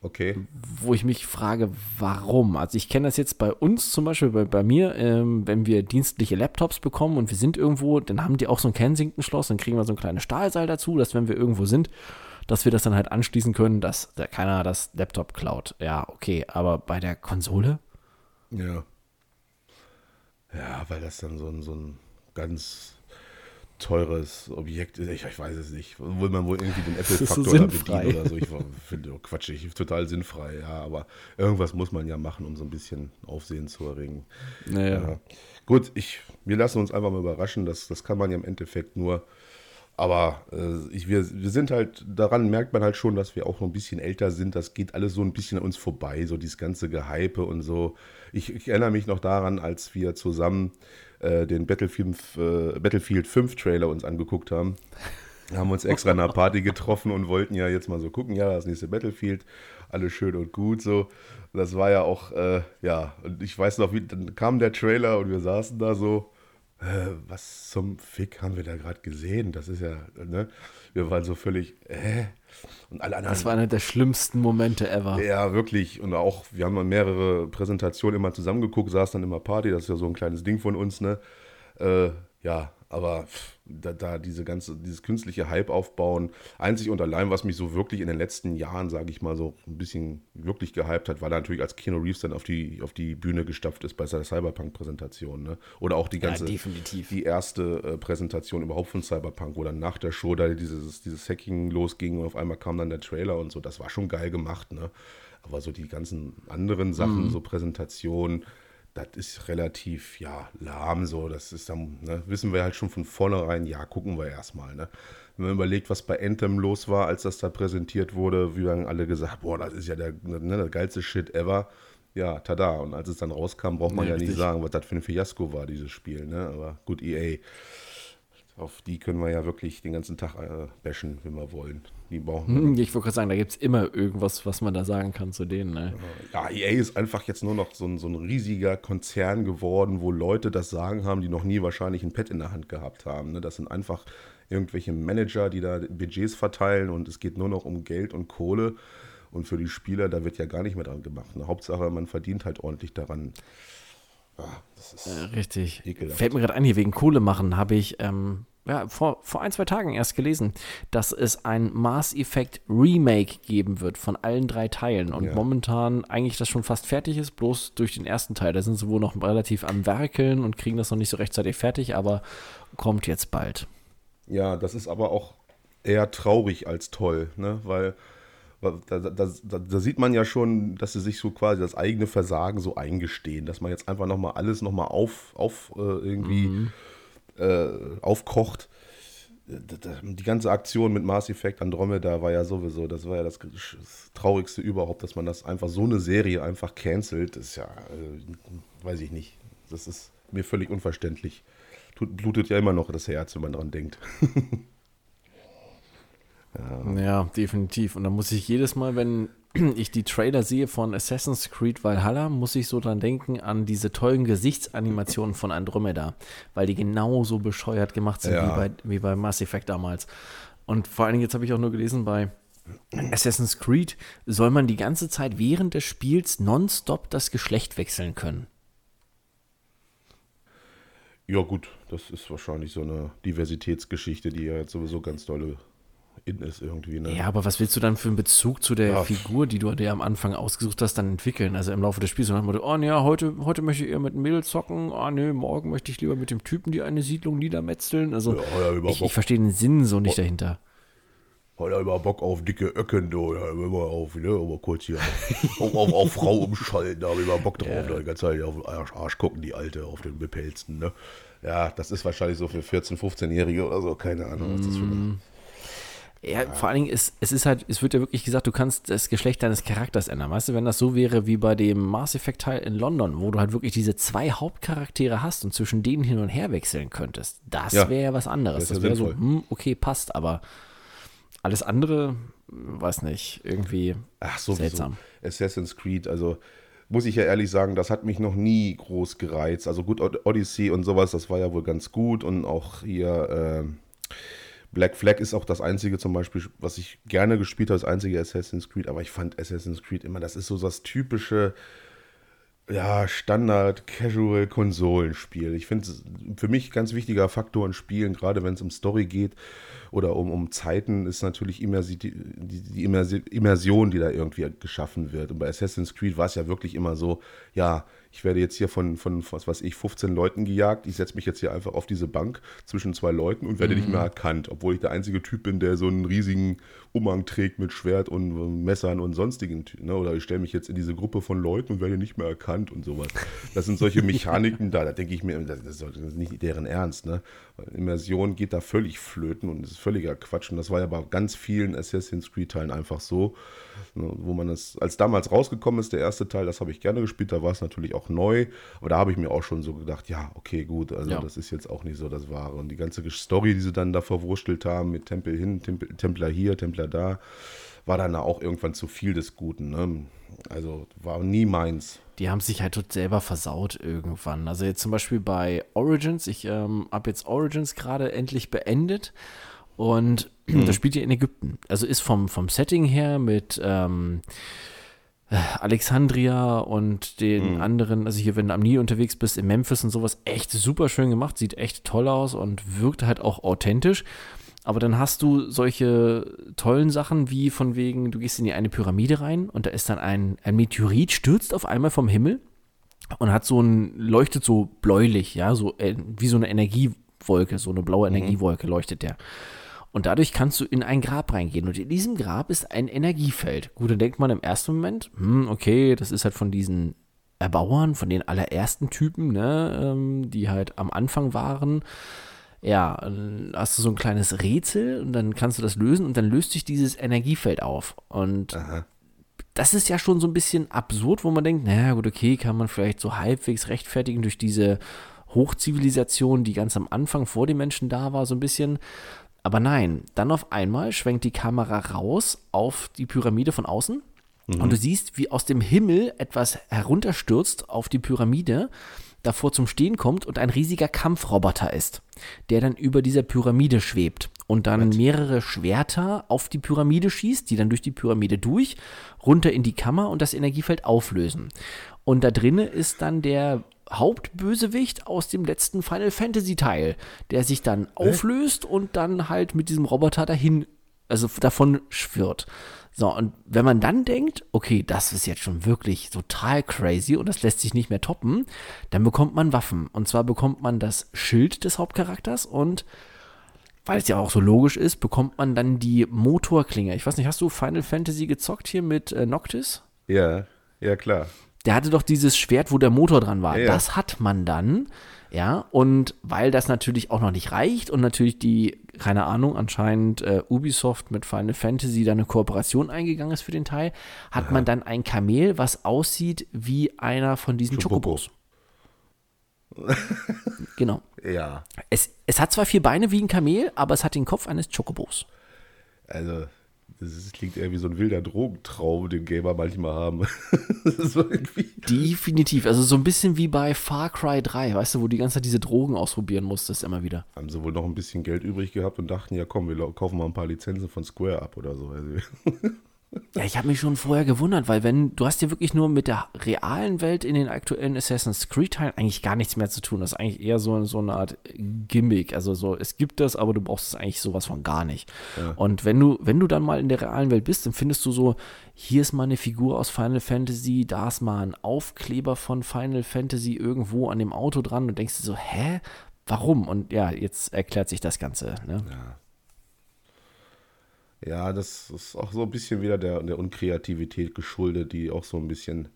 Okay. Wo ich mich frage, warum? Also ich kenne das jetzt bei uns zum Beispiel, bei, bei mir, ähm, wenn wir dienstliche Laptops bekommen und wir sind irgendwo, dann haben die auch so ein Kensington-Schloss, dann kriegen wir so ein kleines Stahlseil dazu, dass wenn wir irgendwo sind, dass wir das dann halt anschließen können, dass der, keiner das Laptop klaut. Ja, okay, aber bei der Konsole? Ja. Ja, weil das dann so ein, so ein ganz teures Objekt ist. Ich, ich, weiß es nicht. Will man wohl irgendwie den Apple-Faktor so bedienen oder so. Ich finde oh, quatschig, total sinnfrei, ja. Aber irgendwas muss man ja machen, um so ein bisschen Aufsehen zu erregen. Naja. Ja. Gut, ich, wir lassen uns einfach mal überraschen. Das, das kann man ja im Endeffekt nur. Aber äh, ich, wir, wir sind halt, daran merkt man halt schon, dass wir auch noch ein bisschen älter sind. Das geht alles so ein bisschen an uns vorbei, so dieses ganze Gehype und so. Ich, ich erinnere mich noch daran, als wir zusammen äh, den Battlefield, äh, Battlefield 5 Trailer uns angeguckt haben. Haben uns extra in einer Party getroffen und wollten ja jetzt mal so gucken, ja, das nächste Battlefield, alles schön und gut so. Das war ja auch, äh, ja, und ich weiß noch, wie, dann kam der Trailer und wir saßen da so, äh, was zum Fick haben wir da gerade gesehen? Das ist ja, ne? Wir waren so völlig, äh, und alle anderen. Das war einer der schlimmsten Momente ever. Ja, wirklich. Und auch, wir haben mehrere Präsentationen immer zusammengeguckt, saß dann immer Party, das ist ja so ein kleines Ding von uns, ne? Äh, ja, aber da, da, diese ganze, dieses künstliche Hype aufbauen, einzig und allein, was mich so wirklich in den letzten Jahren, sage ich mal, so ein bisschen wirklich gehypt hat, war da natürlich, als Keanu Reeves dann auf die, auf die Bühne gestapft ist bei seiner Cyberpunk-Präsentation. Ne? Oder auch die ganze, ja, die erste äh, Präsentation überhaupt von Cyberpunk, wo dann nach der Show da dieses, dieses Hacking losging und auf einmal kam dann der Trailer und so. Das war schon geil gemacht. Ne? Aber so die ganzen anderen Sachen, mhm. so Präsentationen, das ist relativ, ja, lahm so. Das ist dann, ne, wissen wir halt schon von vornherein, ja, gucken wir erstmal, ne. Wenn man überlegt, was bei Anthem los war, als das da präsentiert wurde, wie dann alle gesagt, boah, das ist ja der, ne, der geilste Shit ever. Ja, tada. Und als es dann rauskam, braucht man ja, ja nicht sagen, was das für ein Fiasko war, dieses Spiel, ne. Aber gut, EA auf die können wir ja wirklich den ganzen Tag äh, bashen, wenn wir wollen. Die brauchen. Hm, ich wollte gerade sagen, da gibt es immer irgendwas, was man da sagen kann zu denen. Ne? Ja, EA ist einfach jetzt nur noch so ein, so ein riesiger Konzern geworden, wo Leute das Sagen haben, die noch nie wahrscheinlich ein Pad in der Hand gehabt haben. Ne? Das sind einfach irgendwelche Manager, die da Budgets verteilen und es geht nur noch um Geld und Kohle. Und für die Spieler, da wird ja gar nicht mehr dran gemacht. Ne? Hauptsache, man verdient halt ordentlich daran. Ja, äh, richtig. Ekelhaft. Fällt mir gerade ein, hier wegen Kohle machen, habe ich ähm, ja, vor, vor ein, zwei Tagen erst gelesen, dass es ein Mass Effect Remake geben wird von allen drei Teilen. Und ja. momentan eigentlich das schon fast fertig ist, bloß durch den ersten Teil. Da sind sie wohl noch relativ am Werkeln und kriegen das noch nicht so rechtzeitig fertig, aber kommt jetzt bald. Ja, das ist aber auch eher traurig als toll, ne? Weil da, da, da, sieht man ja schon, dass sie sich so quasi das eigene Versagen so eingestehen, dass man jetzt einfach nochmal alles nochmal auf, auf äh, irgendwie mhm. äh, aufkocht. Die ganze Aktion mit Mass Effect Andromeda war ja sowieso, das war ja das, das Traurigste überhaupt, dass man das einfach so eine Serie einfach cancelt. Das ist ja, äh, weiß ich nicht. Das ist mir völlig unverständlich. Tut, blutet ja immer noch das Herz, wenn man dran denkt. Ja. ja, definitiv. Und da muss ich jedes Mal, wenn ich die Trailer sehe von Assassin's Creed Valhalla, muss ich so dran denken an diese tollen Gesichtsanimationen von Andromeda, weil die genauso bescheuert gemacht sind ja. wie, bei, wie bei Mass Effect damals. Und vor allen Dingen, jetzt habe ich auch nur gelesen, bei Assassin's Creed soll man die ganze Zeit während des Spiels nonstop das Geschlecht wechseln können. Ja, gut, das ist wahrscheinlich so eine Diversitätsgeschichte, die ja jetzt sowieso ganz tolle in ist irgendwie. Ne? Ja, aber was willst du dann für einen Bezug zu der ja. Figur, die du dir am Anfang ausgesucht hast, dann entwickeln? Also im Laufe des Spiels. Und dann oh ja, heute, heute möchte ich eher mit einem Mädel zocken. Ah, oh, nee, morgen möchte ich lieber mit dem Typen, die eine Siedlung niedermetzeln. Also ja, ich, ich verstehe den Sinn so nicht dahinter. Hat er immer Bock auf dicke Öcken, du, da immer auf, ne, immer kurz hier auf, auf, auf Frau umschalten, da habe ich immer Bock drauf, ja. da die ganze Zeit auf den Arsch, Arsch gucken, die Alte, auf den bepelzten, ne. Ja, das ist wahrscheinlich so für 14-, 15-Jährige oder so, keine Ahnung, was das für eine, mm. Ja, ja, vor allen Dingen, ist, es ist halt, es wird ja wirklich gesagt, du kannst das Geschlecht deines Charakters ändern. Weißt du, wenn das so wäre wie bei dem Mass Effect Teil in London, wo du halt wirklich diese zwei Hauptcharaktere hast und zwischen denen hin und her wechseln könntest, das ja. wäre ja was anderes. Das, das wäre so, hm, okay, passt, aber alles andere, weiß nicht, irgendwie Ach, so seltsam. Assassin's Creed, also muss ich ja ehrlich sagen, das hat mich noch nie groß gereizt. Also gut, Odyssey und sowas, das war ja wohl ganz gut und auch hier äh, Black Flag ist auch das einzige zum Beispiel, was ich gerne gespielt habe, das einzige Assassin's Creed, aber ich fand Assassin's Creed immer, das ist so das typische ja, Standard Casual Konsolenspiel. Ich finde es für mich ganz wichtiger Faktor in Spielen, gerade wenn es um Story geht oder um, um Zeiten, ist natürlich die Immersion, die da irgendwie geschaffen wird. Und bei Assassin's Creed war es ja wirklich immer so, ja, ich werde jetzt hier von, von was weiß ich, 15 Leuten gejagt. Ich setze mich jetzt hier einfach auf diese Bank zwischen zwei Leuten und werde mhm. nicht mehr erkannt, obwohl ich der einzige Typ bin, der so einen riesigen Umhang trägt mit Schwert und Messern und sonstigen. Ne? Oder ich stelle mich jetzt in diese Gruppe von Leuten und werde nicht mehr erkannt und sowas. Das sind solche Mechaniken da, da denke ich mir, das ist nicht deren Ernst. Ne? Immersion geht da völlig flöten und ist völliger Quatsch. Und das war ja bei ganz vielen Assassin's Creed-Teilen einfach so? Wo man es, als damals rausgekommen ist, der erste Teil, das habe ich gerne gespielt, da war es natürlich auch neu, aber da habe ich mir auch schon so gedacht, ja, okay, gut, also ja. das ist jetzt auch nicht so das Wahre. Und die ganze Story, die sie dann da verwurstelt haben, mit Tempel hin, Tempel, Templer hier, Templer da, war dann auch irgendwann zu viel des Guten. Ne? Also war nie meins. Die haben sich halt dort selber versaut irgendwann. Also jetzt zum Beispiel bei Origins, ich ähm, habe jetzt Origins gerade endlich beendet und mhm. das spielt ja in Ägypten. Also ist vom, vom Setting her mit ähm, Alexandria und den mhm. anderen, also hier, wenn du am Nil unterwegs bist, in Memphis und sowas, echt super schön gemacht, sieht echt toll aus und wirkt halt auch authentisch. Aber dann hast du solche tollen Sachen wie von wegen, du gehst in die eine Pyramide rein und da ist dann ein, ein Meteorit, stürzt auf einmal vom Himmel und hat so ein, leuchtet so bläulich, ja, so äh, wie so eine Energiewolke, so eine blaue mhm. Energiewolke leuchtet der. Und dadurch kannst du in ein Grab reingehen. Und in diesem Grab ist ein Energiefeld. Gut, dann denkt man im ersten Moment, hm, okay, das ist halt von diesen Erbauern, von den allerersten Typen, ne, ähm, die halt am Anfang waren ja, dann hast du so ein kleines Rätsel und dann kannst du das lösen und dann löst sich dieses Energiefeld auf. Und Aha. das ist ja schon so ein bisschen absurd, wo man denkt, naja, gut, okay, kann man vielleicht so halbwegs rechtfertigen durch diese Hochzivilisation, die ganz am Anfang vor den Menschen da war, so ein bisschen. Aber nein, dann auf einmal schwenkt die Kamera raus auf die Pyramide von außen mhm. und du siehst, wie aus dem Himmel etwas herunterstürzt auf die Pyramide davor zum Stehen kommt und ein riesiger Kampfroboter ist, der dann über dieser Pyramide schwebt und dann Was? mehrere Schwerter auf die Pyramide schießt, die dann durch die Pyramide durch, runter in die Kammer und das Energiefeld auflösen. Und da drinnen ist dann der Hauptbösewicht aus dem letzten Final Fantasy Teil, der sich dann auflöst und dann halt mit diesem Roboter dahin, also davon schwirrt. So, und wenn man dann denkt, okay, das ist jetzt schon wirklich total crazy und das lässt sich nicht mehr toppen, dann bekommt man Waffen. Und zwar bekommt man das Schild des Hauptcharakters und weil es ja auch so logisch ist, bekommt man dann die Motorklinge. Ich weiß nicht, hast du Final Fantasy gezockt hier mit äh, Noctis? Ja, ja klar. Der hatte doch dieses Schwert, wo der Motor dran war. Ja, ja. Das hat man dann. Ja, und weil das natürlich auch noch nicht reicht und natürlich die, keine Ahnung, anscheinend äh, Ubisoft mit Final Fantasy da eine Kooperation eingegangen ist für den Teil, hat Aha. man dann ein Kamel, was aussieht wie einer von diesen Chocobos. genau. Ja. Es, es hat zwar vier Beine wie ein Kamel, aber es hat den Kopf eines Chocobos. Also, das klingt eher wie so ein wilder Drogentraum, den Gamer manchmal haben. so Definitiv. Also so ein bisschen wie bei Far Cry 3, weißt du, wo die ganze Zeit diese Drogen ausprobieren musstest, immer wieder. Haben sie wohl noch ein bisschen Geld übrig gehabt und dachten, ja komm, wir kaufen mal ein paar Lizenzen von Square ab oder so. Ja, ich habe mich schon vorher gewundert, weil wenn du hast ja wirklich nur mit der realen Welt in den aktuellen Assassin's Creed Teilen eigentlich gar nichts mehr zu tun. Das ist eigentlich eher so, so eine Art Gimmick. Also so, es gibt das, aber du brauchst es eigentlich sowas von gar nicht. Ja. Und wenn du, wenn du dann mal in der realen Welt bist, dann findest du so, hier ist mal eine Figur aus Final Fantasy, da ist mal ein Aufkleber von Final Fantasy irgendwo an dem Auto dran und denkst du so, hä? Warum? Und ja, jetzt erklärt sich das Ganze. Ne? Ja. Ja, das ist auch so ein bisschen wieder der, der Unkreativität geschuldet, die auch so ein bisschen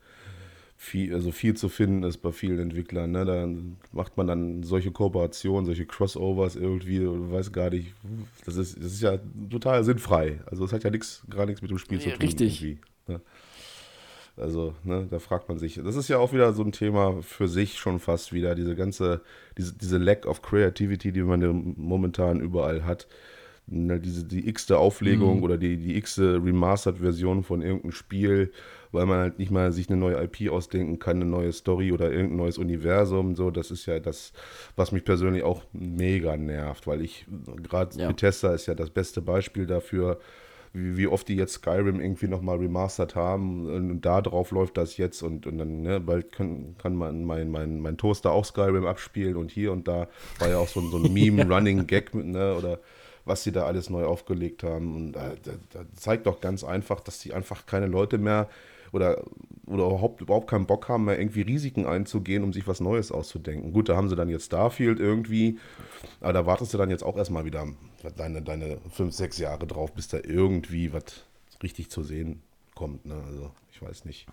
viel, also viel zu finden ist bei vielen Entwicklern. Ne? Da macht man dann solche Kooperationen, solche Crossovers irgendwie, weiß gar nicht. Das ist, das ist ja total sinnfrei. Also es hat ja nichts, gar nichts mit dem Spiel zu tun. Richtig. Ne? Also, ne, da fragt man sich. Das ist ja auch wieder so ein Thema für sich schon fast wieder, diese ganze, diese, diese Lack of Creativity, die man ja momentan überall hat. Ne, diese, die x-te Auflegung mhm. oder die, die x-te Remastered-Version von irgendeinem Spiel weil man halt nicht mal sich eine neue IP ausdenken kann, eine neue Story oder irgendein neues Universum. So, das ist ja das, was mich persönlich auch mega nervt, weil ich gerade ja. Bethesda ist ja das beste Beispiel dafür, wie, wie oft die jetzt Skyrim irgendwie nochmal remastert haben und da drauf läuft das jetzt und, und dann ne, bald kann, kann man mein, mein, mein Toaster auch Skyrim abspielen und hier und da war ja auch so, so ein Meme-Running-Gag mit, ne, oder was sie da alles neu aufgelegt haben. Und da, da, da zeigt doch ganz einfach, dass die einfach keine Leute mehr oder, oder überhaupt, überhaupt keinen Bock haben, mehr irgendwie Risiken einzugehen, um sich was Neues auszudenken. Gut, da haben sie dann jetzt Starfield irgendwie, aber da wartest du dann jetzt auch erstmal wieder deine, deine fünf, sechs Jahre drauf, bis da irgendwie was richtig zu sehen kommt. Ne? Also, ich weiß nicht.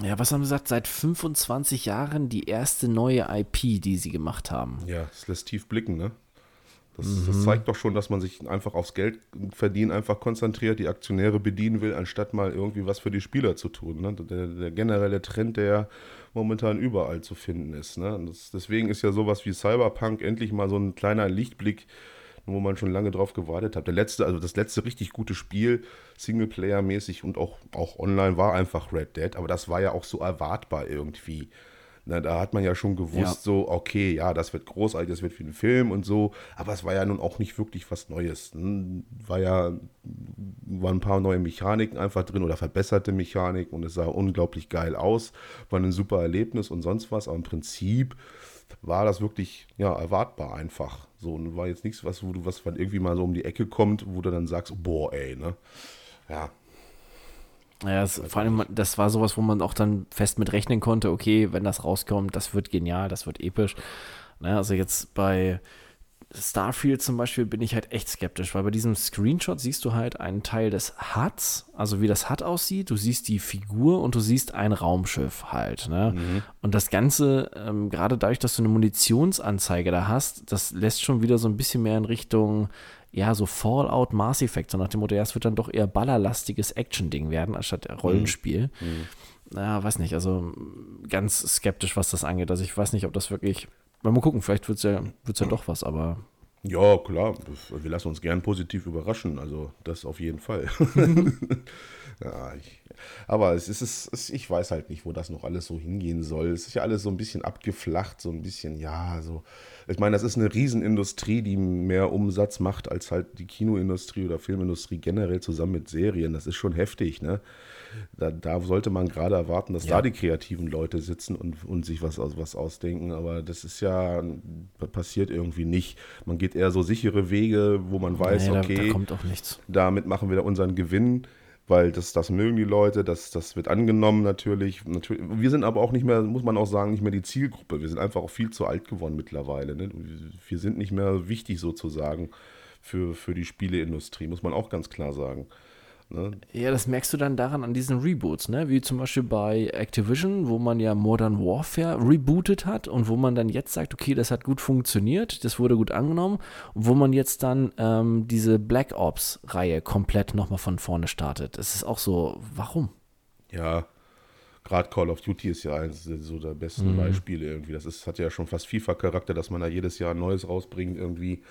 Ja, was haben sie gesagt? Seit 25 Jahren die erste neue IP, die sie gemacht haben. Ja, das lässt tief blicken, ne? Das, mhm. das, zeigt doch schon, dass man sich einfach aufs Geld verdienen einfach konzentriert, die Aktionäre bedienen will, anstatt mal irgendwie was für die Spieler zu tun. Ne? Der, der, generelle Trend, der momentan überall zu finden ist. Ne? Das, deswegen ist ja sowas wie Cyberpunk endlich mal so ein kleiner Lichtblick, wo man schon lange drauf gewartet hat. Der letzte, also das letzte richtig gute Spiel, Singleplayer-mäßig und auch, auch online, war einfach Red Dead, aber das war ja auch so erwartbar irgendwie. Na, da hat man ja schon gewusst, ja. so, okay, ja, das wird großartig, das wird für den Film und so, aber es war ja nun auch nicht wirklich was Neues. Ne? War ja, waren ein paar neue Mechaniken einfach drin oder verbesserte Mechaniken und es sah unglaublich geil aus, war ein super Erlebnis und sonst was, aber im Prinzip war das wirklich, ja, erwartbar einfach. So, und war jetzt nichts, was, wo du, was irgendwie mal so um die Ecke kommt, wo du dann sagst, boah, ey, ne? Ja, ja, es, vor allem, das war sowas, wo man auch dann fest mit rechnen konnte, okay, wenn das rauskommt, das wird genial, das wird episch. Naja, also jetzt bei Starfield zum Beispiel bin ich halt echt skeptisch, weil bei diesem Screenshot siehst du halt einen Teil des HUDs, also wie das HUD aussieht, du siehst die Figur und du siehst ein Raumschiff halt. Ne? Mhm. Und das Ganze, ähm, gerade dadurch, dass du eine Munitionsanzeige da hast, das lässt schon wieder so ein bisschen mehr in Richtung ja, so Fallout, Mass Effect, so nach dem Motto, ja, es wird dann doch eher ballerlastiges Action-Ding werden, anstatt Rollenspiel. Mhm. mhm. Ja, weiß nicht, also ganz skeptisch, was das angeht. Also ich weiß nicht, ob das wirklich, mal gucken, vielleicht wird es ja, wird's ja doch was, aber ja, klar. Wir lassen uns gern positiv überraschen. Also das auf jeden Fall. ja, ich, aber es ist, es, ich weiß halt nicht, wo das noch alles so hingehen soll. Es ist ja alles so ein bisschen abgeflacht, so ein bisschen, ja, so. Ich meine, das ist eine Riesenindustrie, die mehr Umsatz macht als halt die Kinoindustrie oder Filmindustrie generell zusammen mit Serien. Das ist schon heftig, ne? Da, da sollte man gerade erwarten, dass ja. da die kreativen Leute sitzen und, und sich was, was ausdenken. Aber das ist ja, passiert irgendwie nicht. Man geht eher so sichere Wege, wo man weiß, nee, okay, da, kommt auch nichts. damit machen wir da unseren Gewinn weil das, das mögen die Leute, das, das wird angenommen natürlich. natürlich. Wir sind aber auch nicht mehr, muss man auch sagen, nicht mehr die Zielgruppe. Wir sind einfach auch viel zu alt geworden mittlerweile. Ne? Wir sind nicht mehr wichtig sozusagen für, für die Spieleindustrie, muss man auch ganz klar sagen. Ne? Ja, das merkst du dann daran an diesen Reboots, ne? wie zum Beispiel bei Activision, wo man ja Modern Warfare rebootet hat und wo man dann jetzt sagt, okay, das hat gut funktioniert, das wurde gut angenommen und wo man jetzt dann ähm, diese Black Ops-Reihe komplett nochmal von vorne startet. Das ist auch so, warum? Ja, gerade Call of Duty ist ja eines so der besten mhm. Beispiele irgendwie. Das ist, hat ja schon fast FIFA-Charakter, dass man da jedes Jahr ein Neues rausbringt irgendwie.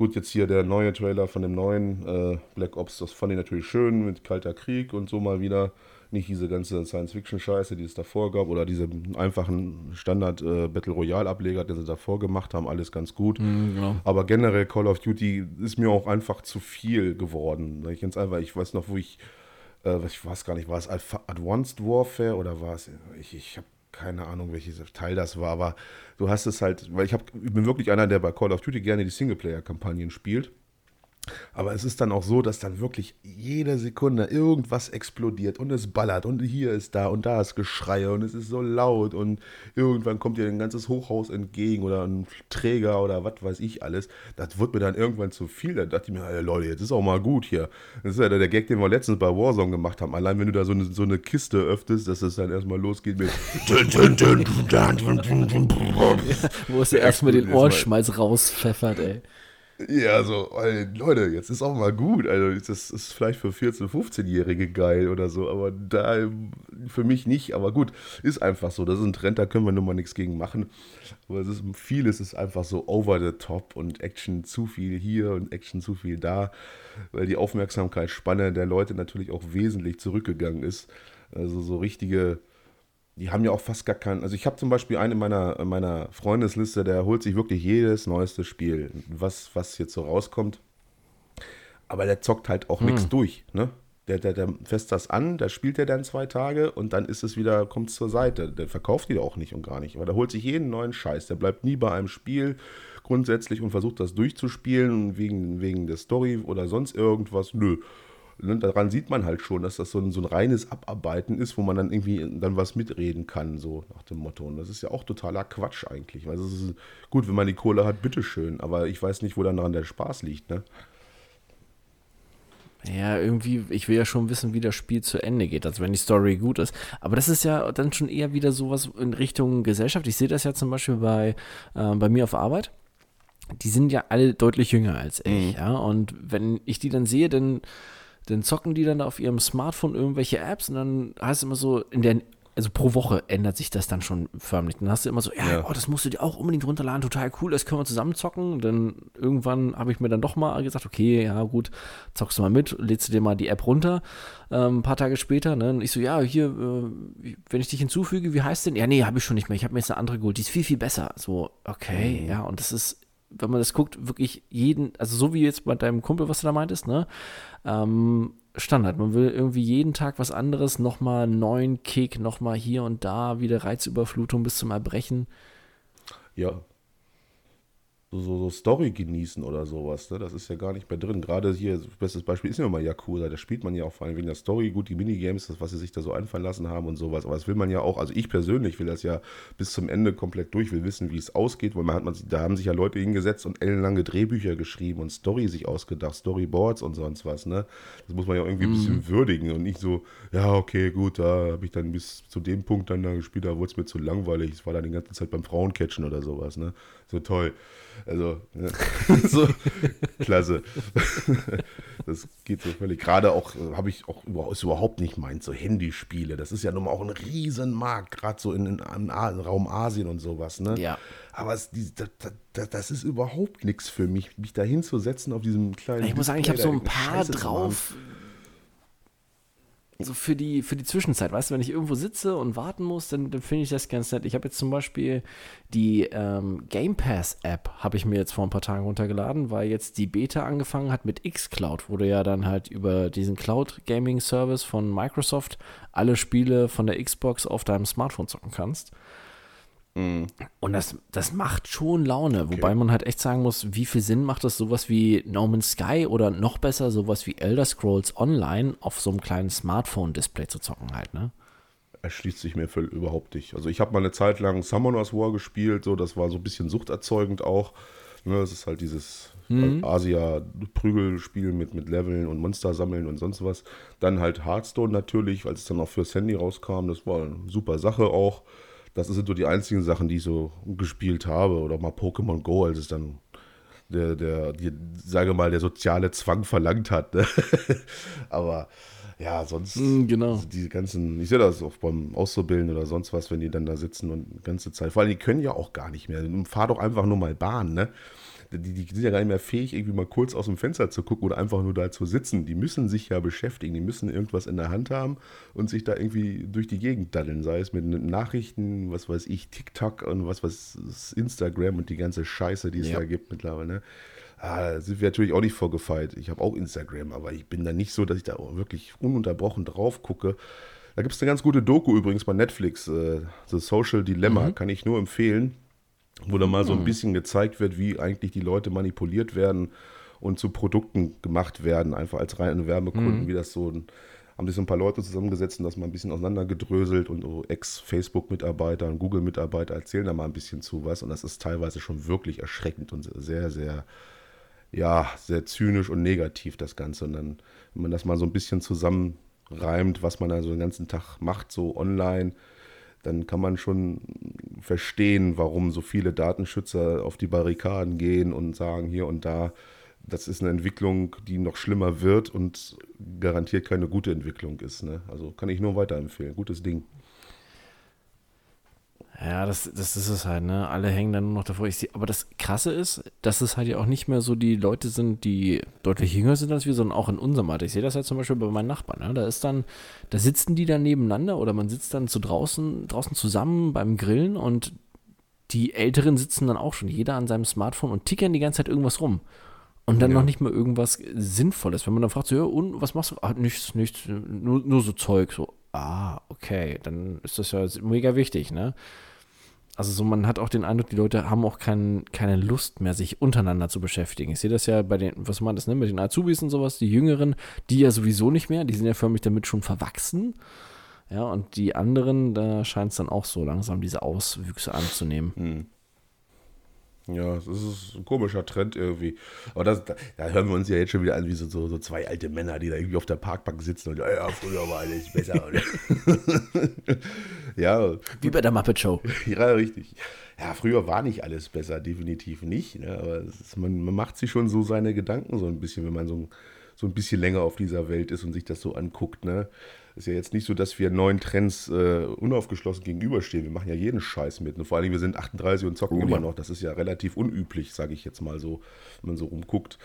Gut, jetzt hier der neue Trailer von dem neuen äh, Black Ops, das fand ich natürlich schön mit Kalter Krieg und so mal wieder. Nicht diese ganze Science-Fiction-Scheiße, die es davor gab, oder diese einfachen Standard-Battle äh, Royale-Ableger, die sie davor gemacht haben, alles ganz gut. Mhm, genau. Aber generell Call of Duty ist mir auch einfach zu viel geworden. Ich ganz einfach, ich weiß noch, wo ich, äh, ich weiß gar nicht, war es Advanced Warfare oder war es, ich, ich habe keine Ahnung, welches Teil das war, aber du hast es halt, weil ich, hab, ich bin wirklich einer, der bei Call of Duty gerne die Singleplayer-Kampagnen spielt. Aber es ist dann auch so, dass dann wirklich jede Sekunde irgendwas explodiert und es ballert und hier ist da und da ist Geschreie und es ist so laut und irgendwann kommt dir ein ganzes Hochhaus entgegen oder ein Träger oder was weiß ich alles. Das wird mir dann irgendwann zu viel. Da dachte ich mir, hey, Leute, jetzt ist auch mal gut hier. Das ist ja der Gag, den wir letztens bei Warzone gemacht haben. Allein wenn du da so eine, so eine Kiste öffnest, dass es dann erstmal losgeht mit Wo es ja erstmal den Ohrschmalz rauspfeffert, ey. Ja, so, Leute, jetzt ist auch mal gut. Also, das ist vielleicht für 14-, 15-Jährige geil oder so, aber da für mich nicht. Aber gut, ist einfach so. Das ist ein Trend, da können wir nun mal nichts gegen machen. Aber es ist vieles ist einfach so over the top und Action zu viel hier und Action zu viel da, weil die Aufmerksamkeitsspanne der Leute natürlich auch wesentlich zurückgegangen ist. Also, so richtige die haben ja auch fast gar keinen. Also ich habe zum Beispiel einen in meiner, meiner Freundesliste, der holt sich wirklich jedes neueste Spiel, was, was jetzt so rauskommt. Aber der zockt halt auch hm. nichts durch, ne? Der, der, der fässt das an, da spielt er dann zwei Tage und dann ist es wieder, kommt zur Seite. Der verkauft die auch nicht und gar nicht. Aber der holt sich jeden neuen Scheiß. Der bleibt nie bei einem Spiel grundsätzlich und versucht das durchzuspielen wegen, wegen der Story oder sonst irgendwas. Nö ne, daran sieht man halt schon, dass das so ein, so ein reines Abarbeiten ist, wo man dann irgendwie dann was mitreden kann, so nach dem Motto. Und das ist ja auch totaler Quatsch eigentlich. Weil es ist gut, wenn man die Kohle hat, bitteschön. Aber ich weiß nicht, wo dann daran der Spaß liegt, ne? Ja, irgendwie, ich will ja schon wissen, wie das Spiel zu Ende geht, also wenn die Story gut ist. Aber das ist ja dann schon eher wieder sowas in Richtung Gesellschaft. Ich sehe das ja zum Beispiel bei, äh, bei mir auf Arbeit. Die sind ja alle deutlich jünger als ich, mhm. ja. Und wenn ich die dann sehe, dann dann zocken die dann auf ihrem Smartphone irgendwelche Apps und dann heißt es immer so, in der, also pro Woche ändert sich das dann schon förmlich. Dann hast du immer so, ja, ja. Oh, das musst du dir auch unbedingt runterladen, total cool, das können wir zusammen zocken. Und dann irgendwann habe ich mir dann doch mal gesagt, okay, ja gut, zockst du mal mit, lädst du dir mal die App runter, ähm, ein paar Tage später. Ne? Und ich so, ja, hier, äh, wenn ich dich hinzufüge, wie heißt denn? Ja, nee, habe ich schon nicht mehr. Ich habe mir jetzt eine andere geholt, die ist viel, viel besser. So, okay, mhm. ja, und das ist wenn man das guckt, wirklich jeden, also so wie jetzt bei deinem Kumpel, was du da meintest, ne? Ähm, Standard. Man will irgendwie jeden Tag was anderes, nochmal einen neuen Kick, nochmal hier und da, wieder Reizüberflutung bis zum Erbrechen. Ja, so, so, so, Story genießen oder sowas. Ne? Das ist ja gar nicht mehr drin. Gerade hier, bestes Beispiel ist ja mal Yakuza. Da spielt man ja auch vor allem wegen der Story. Gut, die Minigames, das, was sie sich da so einfallen lassen haben und sowas. Aber das will man ja auch, also ich persönlich will das ja bis zum Ende komplett durch, will wissen, wie es ausgeht, weil man hat man, da haben sich ja Leute hingesetzt und ellenlange Drehbücher geschrieben und Story sich ausgedacht, Storyboards und sonst was. Ne? Das muss man ja irgendwie ein bisschen mhm. würdigen und nicht so, ja, okay, gut, da habe ich dann bis zu dem Punkt dann da gespielt, da wurde es mir zu langweilig. Ich war dann die ganze Zeit beim Frauencatchen oder sowas. Ne? So toll. Also, ja. so, klasse. das geht so völlig. Gerade auch, äh, habe ich auch ist überhaupt nicht meint, so Handyspiele. Das ist ja nun mal auch ein Riesenmarkt, gerade so in, in, im Raum Asien und sowas, ne? Ja. Aber es, die, das, das, das, ist überhaupt nichts für mich, mich da hinzusetzen auf diesem kleinen. Ich muss sagen, ich habe so ein paar drauf so für die, für die Zwischenzeit, weißt du, wenn ich irgendwo sitze und warten muss, dann, dann finde ich das ganz nett. Ich habe jetzt zum Beispiel die ähm, Game Pass App, habe ich mir jetzt vor ein paar Tagen runtergeladen, weil jetzt die Beta angefangen hat mit xCloud, wo du ja dann halt über diesen Cloud Gaming Service von Microsoft alle Spiele von der Xbox auf deinem Smartphone zocken kannst. Mhm. Und das, das macht schon Laune, okay. wobei man halt echt sagen muss, wie viel Sinn macht das sowas wie No Man's Sky oder noch besser sowas wie Elder Scrolls Online auf so einem kleinen Smartphone-Display zu zocken halt, ne? Erschließt sich mir für überhaupt nicht. Also ich habe mal eine Zeit lang Summoners War gespielt, so das war so ein bisschen suchterzeugend auch. Ne, das ist halt dieses mhm. Asia-Prügelspiel mit, mit Leveln und Monster sammeln und sonst was. Dann halt Hearthstone natürlich, als es dann auch fürs Handy rauskam. Das war eine super Sache auch. Das sind so die einzigen Sachen, die ich so gespielt habe. Oder mal Pokémon Go, als es dann der, der, die, sage mal, der soziale Zwang verlangt hat. Ne? Aber ja, sonst mm, genau. Also die ganzen, ich sehe das auch beim Auszubilden oder sonst was, wenn die dann da sitzen und die ganze Zeit, vor allem die können ja auch gar nicht mehr. Fahr doch einfach nur mal Bahn, ne? Die, die sind ja gar nicht mehr fähig, irgendwie mal kurz aus dem Fenster zu gucken oder einfach nur da zu sitzen. Die müssen sich ja beschäftigen, die müssen irgendwas in der Hand haben und sich da irgendwie durch die Gegend daddeln, sei es mit Nachrichten, was weiß ich, TikTok und was weiß Instagram und die ganze Scheiße, die es ja. da gibt mittlerweile. Ne? Ah, da sind wir natürlich auch nicht vorgefeilt. Ich habe auch Instagram, aber ich bin da nicht so, dass ich da wirklich ununterbrochen drauf gucke. Da gibt es eine ganz gute Doku übrigens bei Netflix, äh, The Social Dilemma, mhm. kann ich nur empfehlen wo dann mal so ein hm. bisschen gezeigt wird, wie eigentlich die Leute manipuliert werden und zu Produkten gemacht werden, einfach als reine Werbekunden, mhm. wie das so haben sich so ein paar Leute zusammengesetzt und das mal ein bisschen auseinandergedröselt und so Ex-Facebook-Mitarbeiter und Google-Mitarbeiter erzählen da mal ein bisschen zu was und das ist teilweise schon wirklich erschreckend und sehr, sehr, ja, sehr zynisch und negativ das Ganze und dann, wenn man das mal so ein bisschen zusammenreimt, was man da so den ganzen Tag macht, so online, dann kann man schon verstehen, warum so viele Datenschützer auf die Barrikaden gehen und sagen, hier und da, das ist eine Entwicklung, die noch schlimmer wird und garantiert keine gute Entwicklung ist. Ne? Also kann ich nur weiterempfehlen. Gutes Ding. Ja, das, das ist es halt, ne? Alle hängen dann nur noch davor. Ich seh, aber das Krasse ist, dass es halt ja auch nicht mehr so die Leute sind, die deutlich jünger sind als wir, sondern auch in unserem Alter. Ich sehe das halt zum Beispiel bei meinen Nachbarn. Ne? Da ist dann, da sitzen die dann nebeneinander oder man sitzt dann zu draußen, draußen zusammen beim Grillen und die Älteren sitzen dann auch schon, jeder an seinem Smartphone und tickern die ganze Zeit irgendwas rum. Und dann ja. noch nicht mal irgendwas Sinnvolles. Wenn man dann fragt, so, ja, und was machst du? Ah, nichts, nichts, nur, nur so Zeug. So, ah, okay, dann ist das ja mega wichtig, ne? Also so, man hat auch den Eindruck, die Leute haben auch kein, keine Lust mehr, sich untereinander zu beschäftigen. Ich sehe das ja bei den, was man das nennt, mit den Azubis und sowas, die Jüngeren, die ja sowieso nicht mehr, die sind ja förmlich damit schon verwachsen. Ja, und die anderen, da scheint es dann auch so langsam diese Auswüchse anzunehmen. Hm. Ja, das ist ein komischer Trend irgendwie. Aber das, da, da, hören wir uns ja jetzt schon wieder an wie so, so, so, zwei alte Männer, die da irgendwie auf der Parkbank sitzen und ja, früher war alles besser. ja. Wie bei der Muppet Show. Ja, richtig. Ja, früher war nicht alles besser, definitiv nicht. Ne? Aber ist, man, man macht sich schon so seine Gedanken so ein bisschen, wenn man so, so ein bisschen länger auf dieser Welt ist und sich das so anguckt. Ne? Ist ja jetzt nicht so, dass wir neuen Trends äh, unaufgeschlossen gegenüberstehen. Wir machen ja jeden Scheiß mit. Und vor allem, wir sind 38 und zocken oh, immer ja. noch. Das ist ja relativ unüblich, sage ich jetzt mal so, wenn man so rumguckt.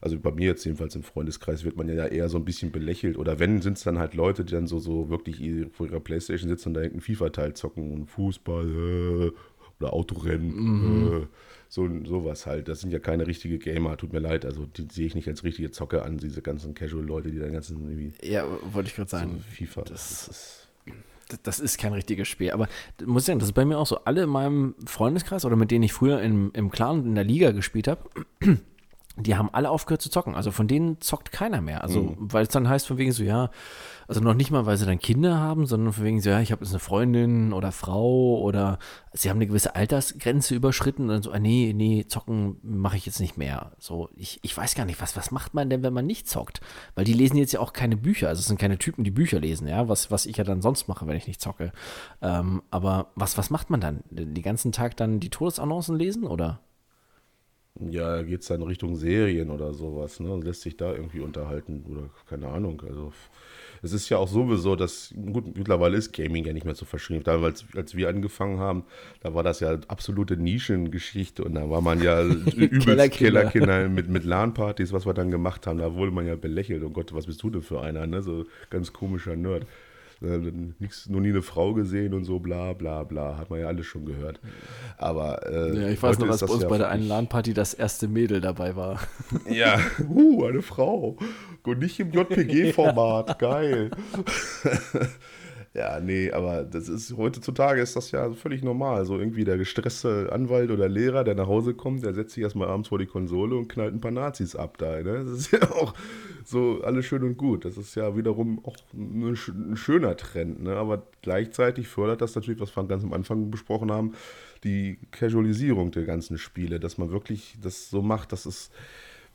Also bei mir jetzt jedenfalls im Freundeskreis wird man ja eher so ein bisschen belächelt. Oder wenn, sind es dann halt Leute, die dann so, so wirklich vor ihrer Playstation sitzen und da irgendeinen FIFA-Teil zocken und Fußball äh, oder Autorennen. Mhm. Äh, so sowas halt. Das sind ja keine richtige Gamer, tut mir leid. Also die sehe ich nicht als richtige Zocke an, diese ganzen Casual-Leute, die da ganzen irgendwie. Ja, wollte ich gerade sagen. So FIFA. Das, das ist, das ist kein richtiges Spiel. Aber muss ich sagen, das ist bei mir auch so. Alle in meinem Freundeskreis oder mit denen ich früher im, im Clan in der Liga gespielt habe, die haben alle aufgehört zu zocken. Also von denen zockt keiner mehr. Also, mhm. weil es dann heißt von wegen so, ja, also noch nicht mal, weil sie dann Kinder haben, sondern von wegen so, ja, ich habe jetzt eine Freundin oder Frau oder sie haben eine gewisse Altersgrenze überschritten und dann so, ah, nee, nee, zocken mache ich jetzt nicht mehr. So, ich, ich weiß gar nicht, was, was macht man denn, wenn man nicht zockt? Weil die lesen jetzt ja auch keine Bücher. Also es sind keine Typen, die Bücher lesen, ja, was, was ich ja dann sonst mache, wenn ich nicht zocke. Ähm, aber was, was macht man dann? Den ganzen Tag dann die Todesannoncen lesen oder? Ja, geht es dann Richtung Serien oder sowas, ne? Lässt sich da irgendwie unterhalten oder keine Ahnung. Also es ist ja auch sowieso, dass, gut, mittlerweile ist Gaming ja nicht mehr so verschrieben. Damals, als wir angefangen haben, da war das ja absolute Nischengeschichte und da war man ja übelst Kellerkinder mit, mit LAN-Partys, was wir dann gemacht haben. Da wurde man ja belächelt. Oh Gott, was bist du denn für einer, ne? So ganz komischer Nerd. Äh, nix, noch nie eine Frau gesehen und so, bla bla bla, hat man ja alles schon gehört. Aber äh, ja, ich weiß noch, dass bei uns ja bei der einen LAN-Party das erste Mädel dabei war. Ja, uh, eine Frau. Und nicht im JPG-Format, geil. Ja, nee, aber das ist heutzutage ist das ja völlig normal. So irgendwie der gestresste Anwalt oder Lehrer, der nach Hause kommt, der setzt sich erstmal abends vor die Konsole und knallt ein paar Nazis ab da. Ne? Das ist ja auch so alles schön und gut. Das ist ja wiederum auch ein, ein schöner Trend. Ne? Aber gleichzeitig fördert das natürlich, was wir ganz am Anfang besprochen haben, die Casualisierung der ganzen Spiele, dass man wirklich das so macht, dass es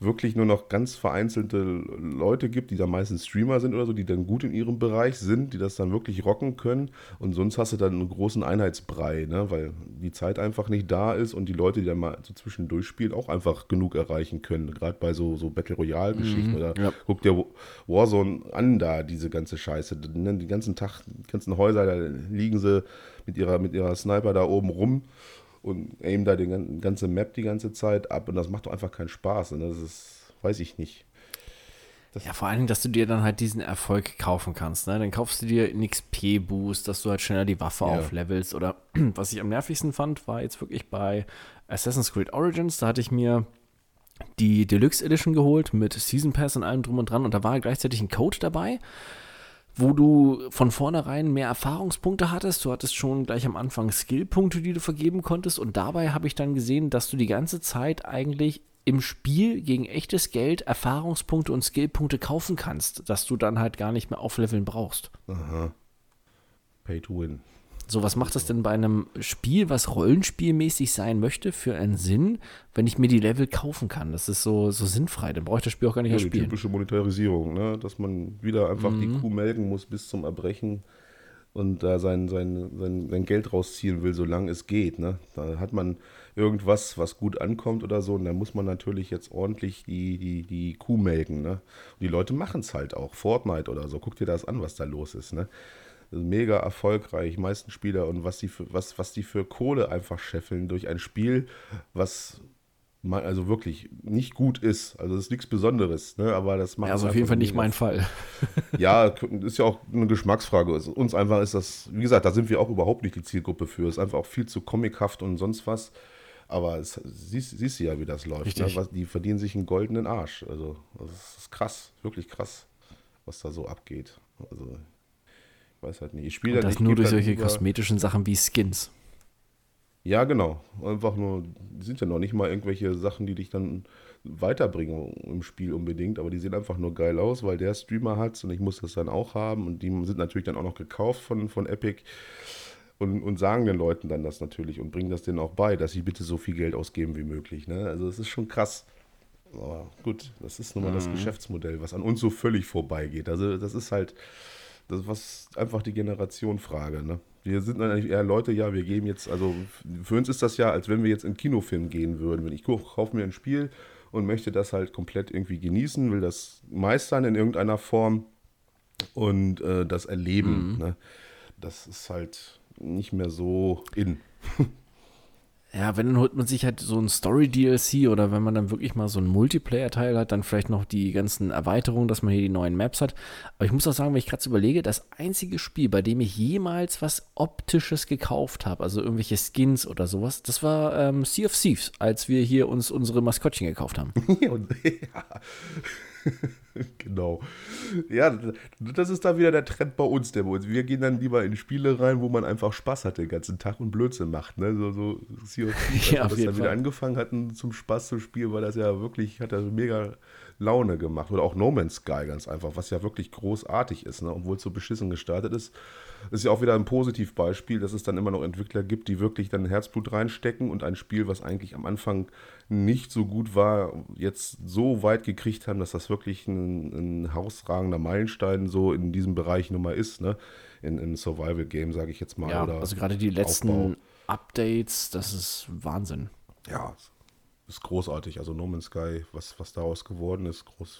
wirklich nur noch ganz vereinzelte Leute gibt, die da meistens Streamer sind oder so, die dann gut in ihrem Bereich sind, die das dann wirklich rocken können. Und sonst hast du dann einen großen Einheitsbrei, ne? weil die Zeit einfach nicht da ist und die Leute, die dann mal so zwischendurch spielen, auch einfach genug erreichen können. Gerade bei so, so Battle Royale-Geschichten. Mhm, oder ja. guck dir Warzone an, da diese ganze Scheiße. Den ganzen Tag, die ganzen Häuser, da liegen sie mit ihrer, mit ihrer Sniper da oben rum und aim da die ganze Map die ganze Zeit ab und das macht doch einfach keinen Spaß. Und das ist, weiß ich nicht. Das ja, vor allem, dass du dir dann halt diesen Erfolg kaufen kannst. Ne? Dann kaufst du dir einen XP-Boost, dass du halt schneller die Waffe ja. auflevelst. Oder was ich am nervigsten fand, war jetzt wirklich bei Assassin's Creed Origins. Da hatte ich mir die Deluxe Edition geholt mit Season Pass und allem drum und dran. Und da war gleichzeitig ein Code dabei wo du von vornherein mehr Erfahrungspunkte hattest. Du hattest schon gleich am Anfang Skillpunkte, die du vergeben konntest. Und dabei habe ich dann gesehen, dass du die ganze Zeit eigentlich im Spiel gegen echtes Geld Erfahrungspunkte und Skillpunkte kaufen kannst, dass du dann halt gar nicht mehr aufleveln brauchst. Aha. Pay to win. So, was macht das denn bei einem Spiel, was rollenspielmäßig sein möchte, für einen Sinn, wenn ich mir die Level kaufen kann? Das ist so, so sinnfrei, dann brauche ich das Spiel auch gar nicht ja, mehr spielen. Die typische Monetarisierung, ne? dass man wieder einfach mhm. die Kuh melken muss bis zum Erbrechen und da sein, sein, sein, sein Geld rausziehen will, solange es geht. Ne? Da hat man irgendwas, was gut ankommt oder so, und dann muss man natürlich jetzt ordentlich die, die, die Kuh melken. Ne? Und die Leute machen es halt auch. Fortnite oder so, guck dir das an, was da los ist. Ne? Mega erfolgreich, meisten Spieler und was die für, was, was die für Kohle einfach scheffeln durch ein Spiel, was man also wirklich nicht gut ist. Also das ist nichts Besonderes, ne? aber das macht. Ja, also auf jeden Fall nicht mein Fall. ja, ist ja auch eine Geschmacksfrage. Uns einfach ist das, wie gesagt, da sind wir auch überhaupt nicht die Zielgruppe für. Es ist einfach auch viel zu comichaft und sonst was. Aber es, siehst, siehst du ja, wie das läuft. Ne? Was, die verdienen sich einen goldenen Arsch. Also das ist krass, wirklich krass, was da so abgeht. Also weiß halt nicht. Ich spiele das nur durch solche kosmetischen Sachen wie Skins. Ja, genau. Einfach nur, die sind ja noch nicht mal irgendwelche Sachen, die dich dann weiterbringen im Spiel unbedingt, aber die sehen einfach nur geil aus, weil der Streamer hat und ich muss das dann auch haben und die sind natürlich dann auch noch gekauft von, von Epic und, und sagen den Leuten dann das natürlich und bringen das denen auch bei, dass sie bitte so viel Geld ausgeben wie möglich. Ne? Also es ist schon krass. Aber gut, das ist nun mal mhm. das Geschäftsmodell, was an uns so völlig vorbeigeht. Also das ist halt, das ist einfach die Generationfrage. Ne? Wir sind eigentlich eher Leute, ja, wir geben jetzt, also für uns ist das ja, als wenn wir jetzt in Kinofilm gehen würden. Wenn ich kaufe mir ein Spiel und möchte das halt komplett irgendwie genießen, will das meistern in irgendeiner Form und äh, das erleben. Mhm. Ne? Das ist halt nicht mehr so in. Ja, wenn dann holt man sich halt so ein Story-DLC oder wenn man dann wirklich mal so einen Multiplayer-Teil hat, dann vielleicht noch die ganzen Erweiterungen, dass man hier die neuen Maps hat. Aber ich muss auch sagen, wenn ich gerade so überlege, das einzige Spiel, bei dem ich jemals was Optisches gekauft habe, also irgendwelche Skins oder sowas, das war ähm, Sea of Thieves, als wir hier uns unsere Maskottchen gekauft haben. ja. genau. Ja, das ist da wieder der Trend bei uns, der bei uns. Wir gehen dann lieber in Spiele rein, wo man einfach Spaß hat den ganzen Tag und Blödsinn macht. Ne? So, so Sea of Thieves, ja, wir das dann wieder angefangen hatten zum Spaß zu spielen, weil das ja wirklich, hat das mega Laune gemacht. Oder auch No Man's Sky ganz einfach, was ja wirklich großartig ist, ne? obwohl es so beschissen gestartet ist. Das ist ja auch wieder ein Positivbeispiel, dass es dann immer noch Entwickler gibt, die wirklich dann Herzblut reinstecken und ein Spiel, was eigentlich am Anfang nicht so gut war, jetzt so weit gekriegt haben, dass das wirklich ein, ein herausragender Meilenstein so in diesem Bereich nun mal ist, ne? In, in Survival-Game, sage ich jetzt mal. Ja, also gerade die letzten Aufbau. Updates, das ist Wahnsinn. Ja, ist großartig. Also No Man's Sky, was, was daraus geworden ist, groß.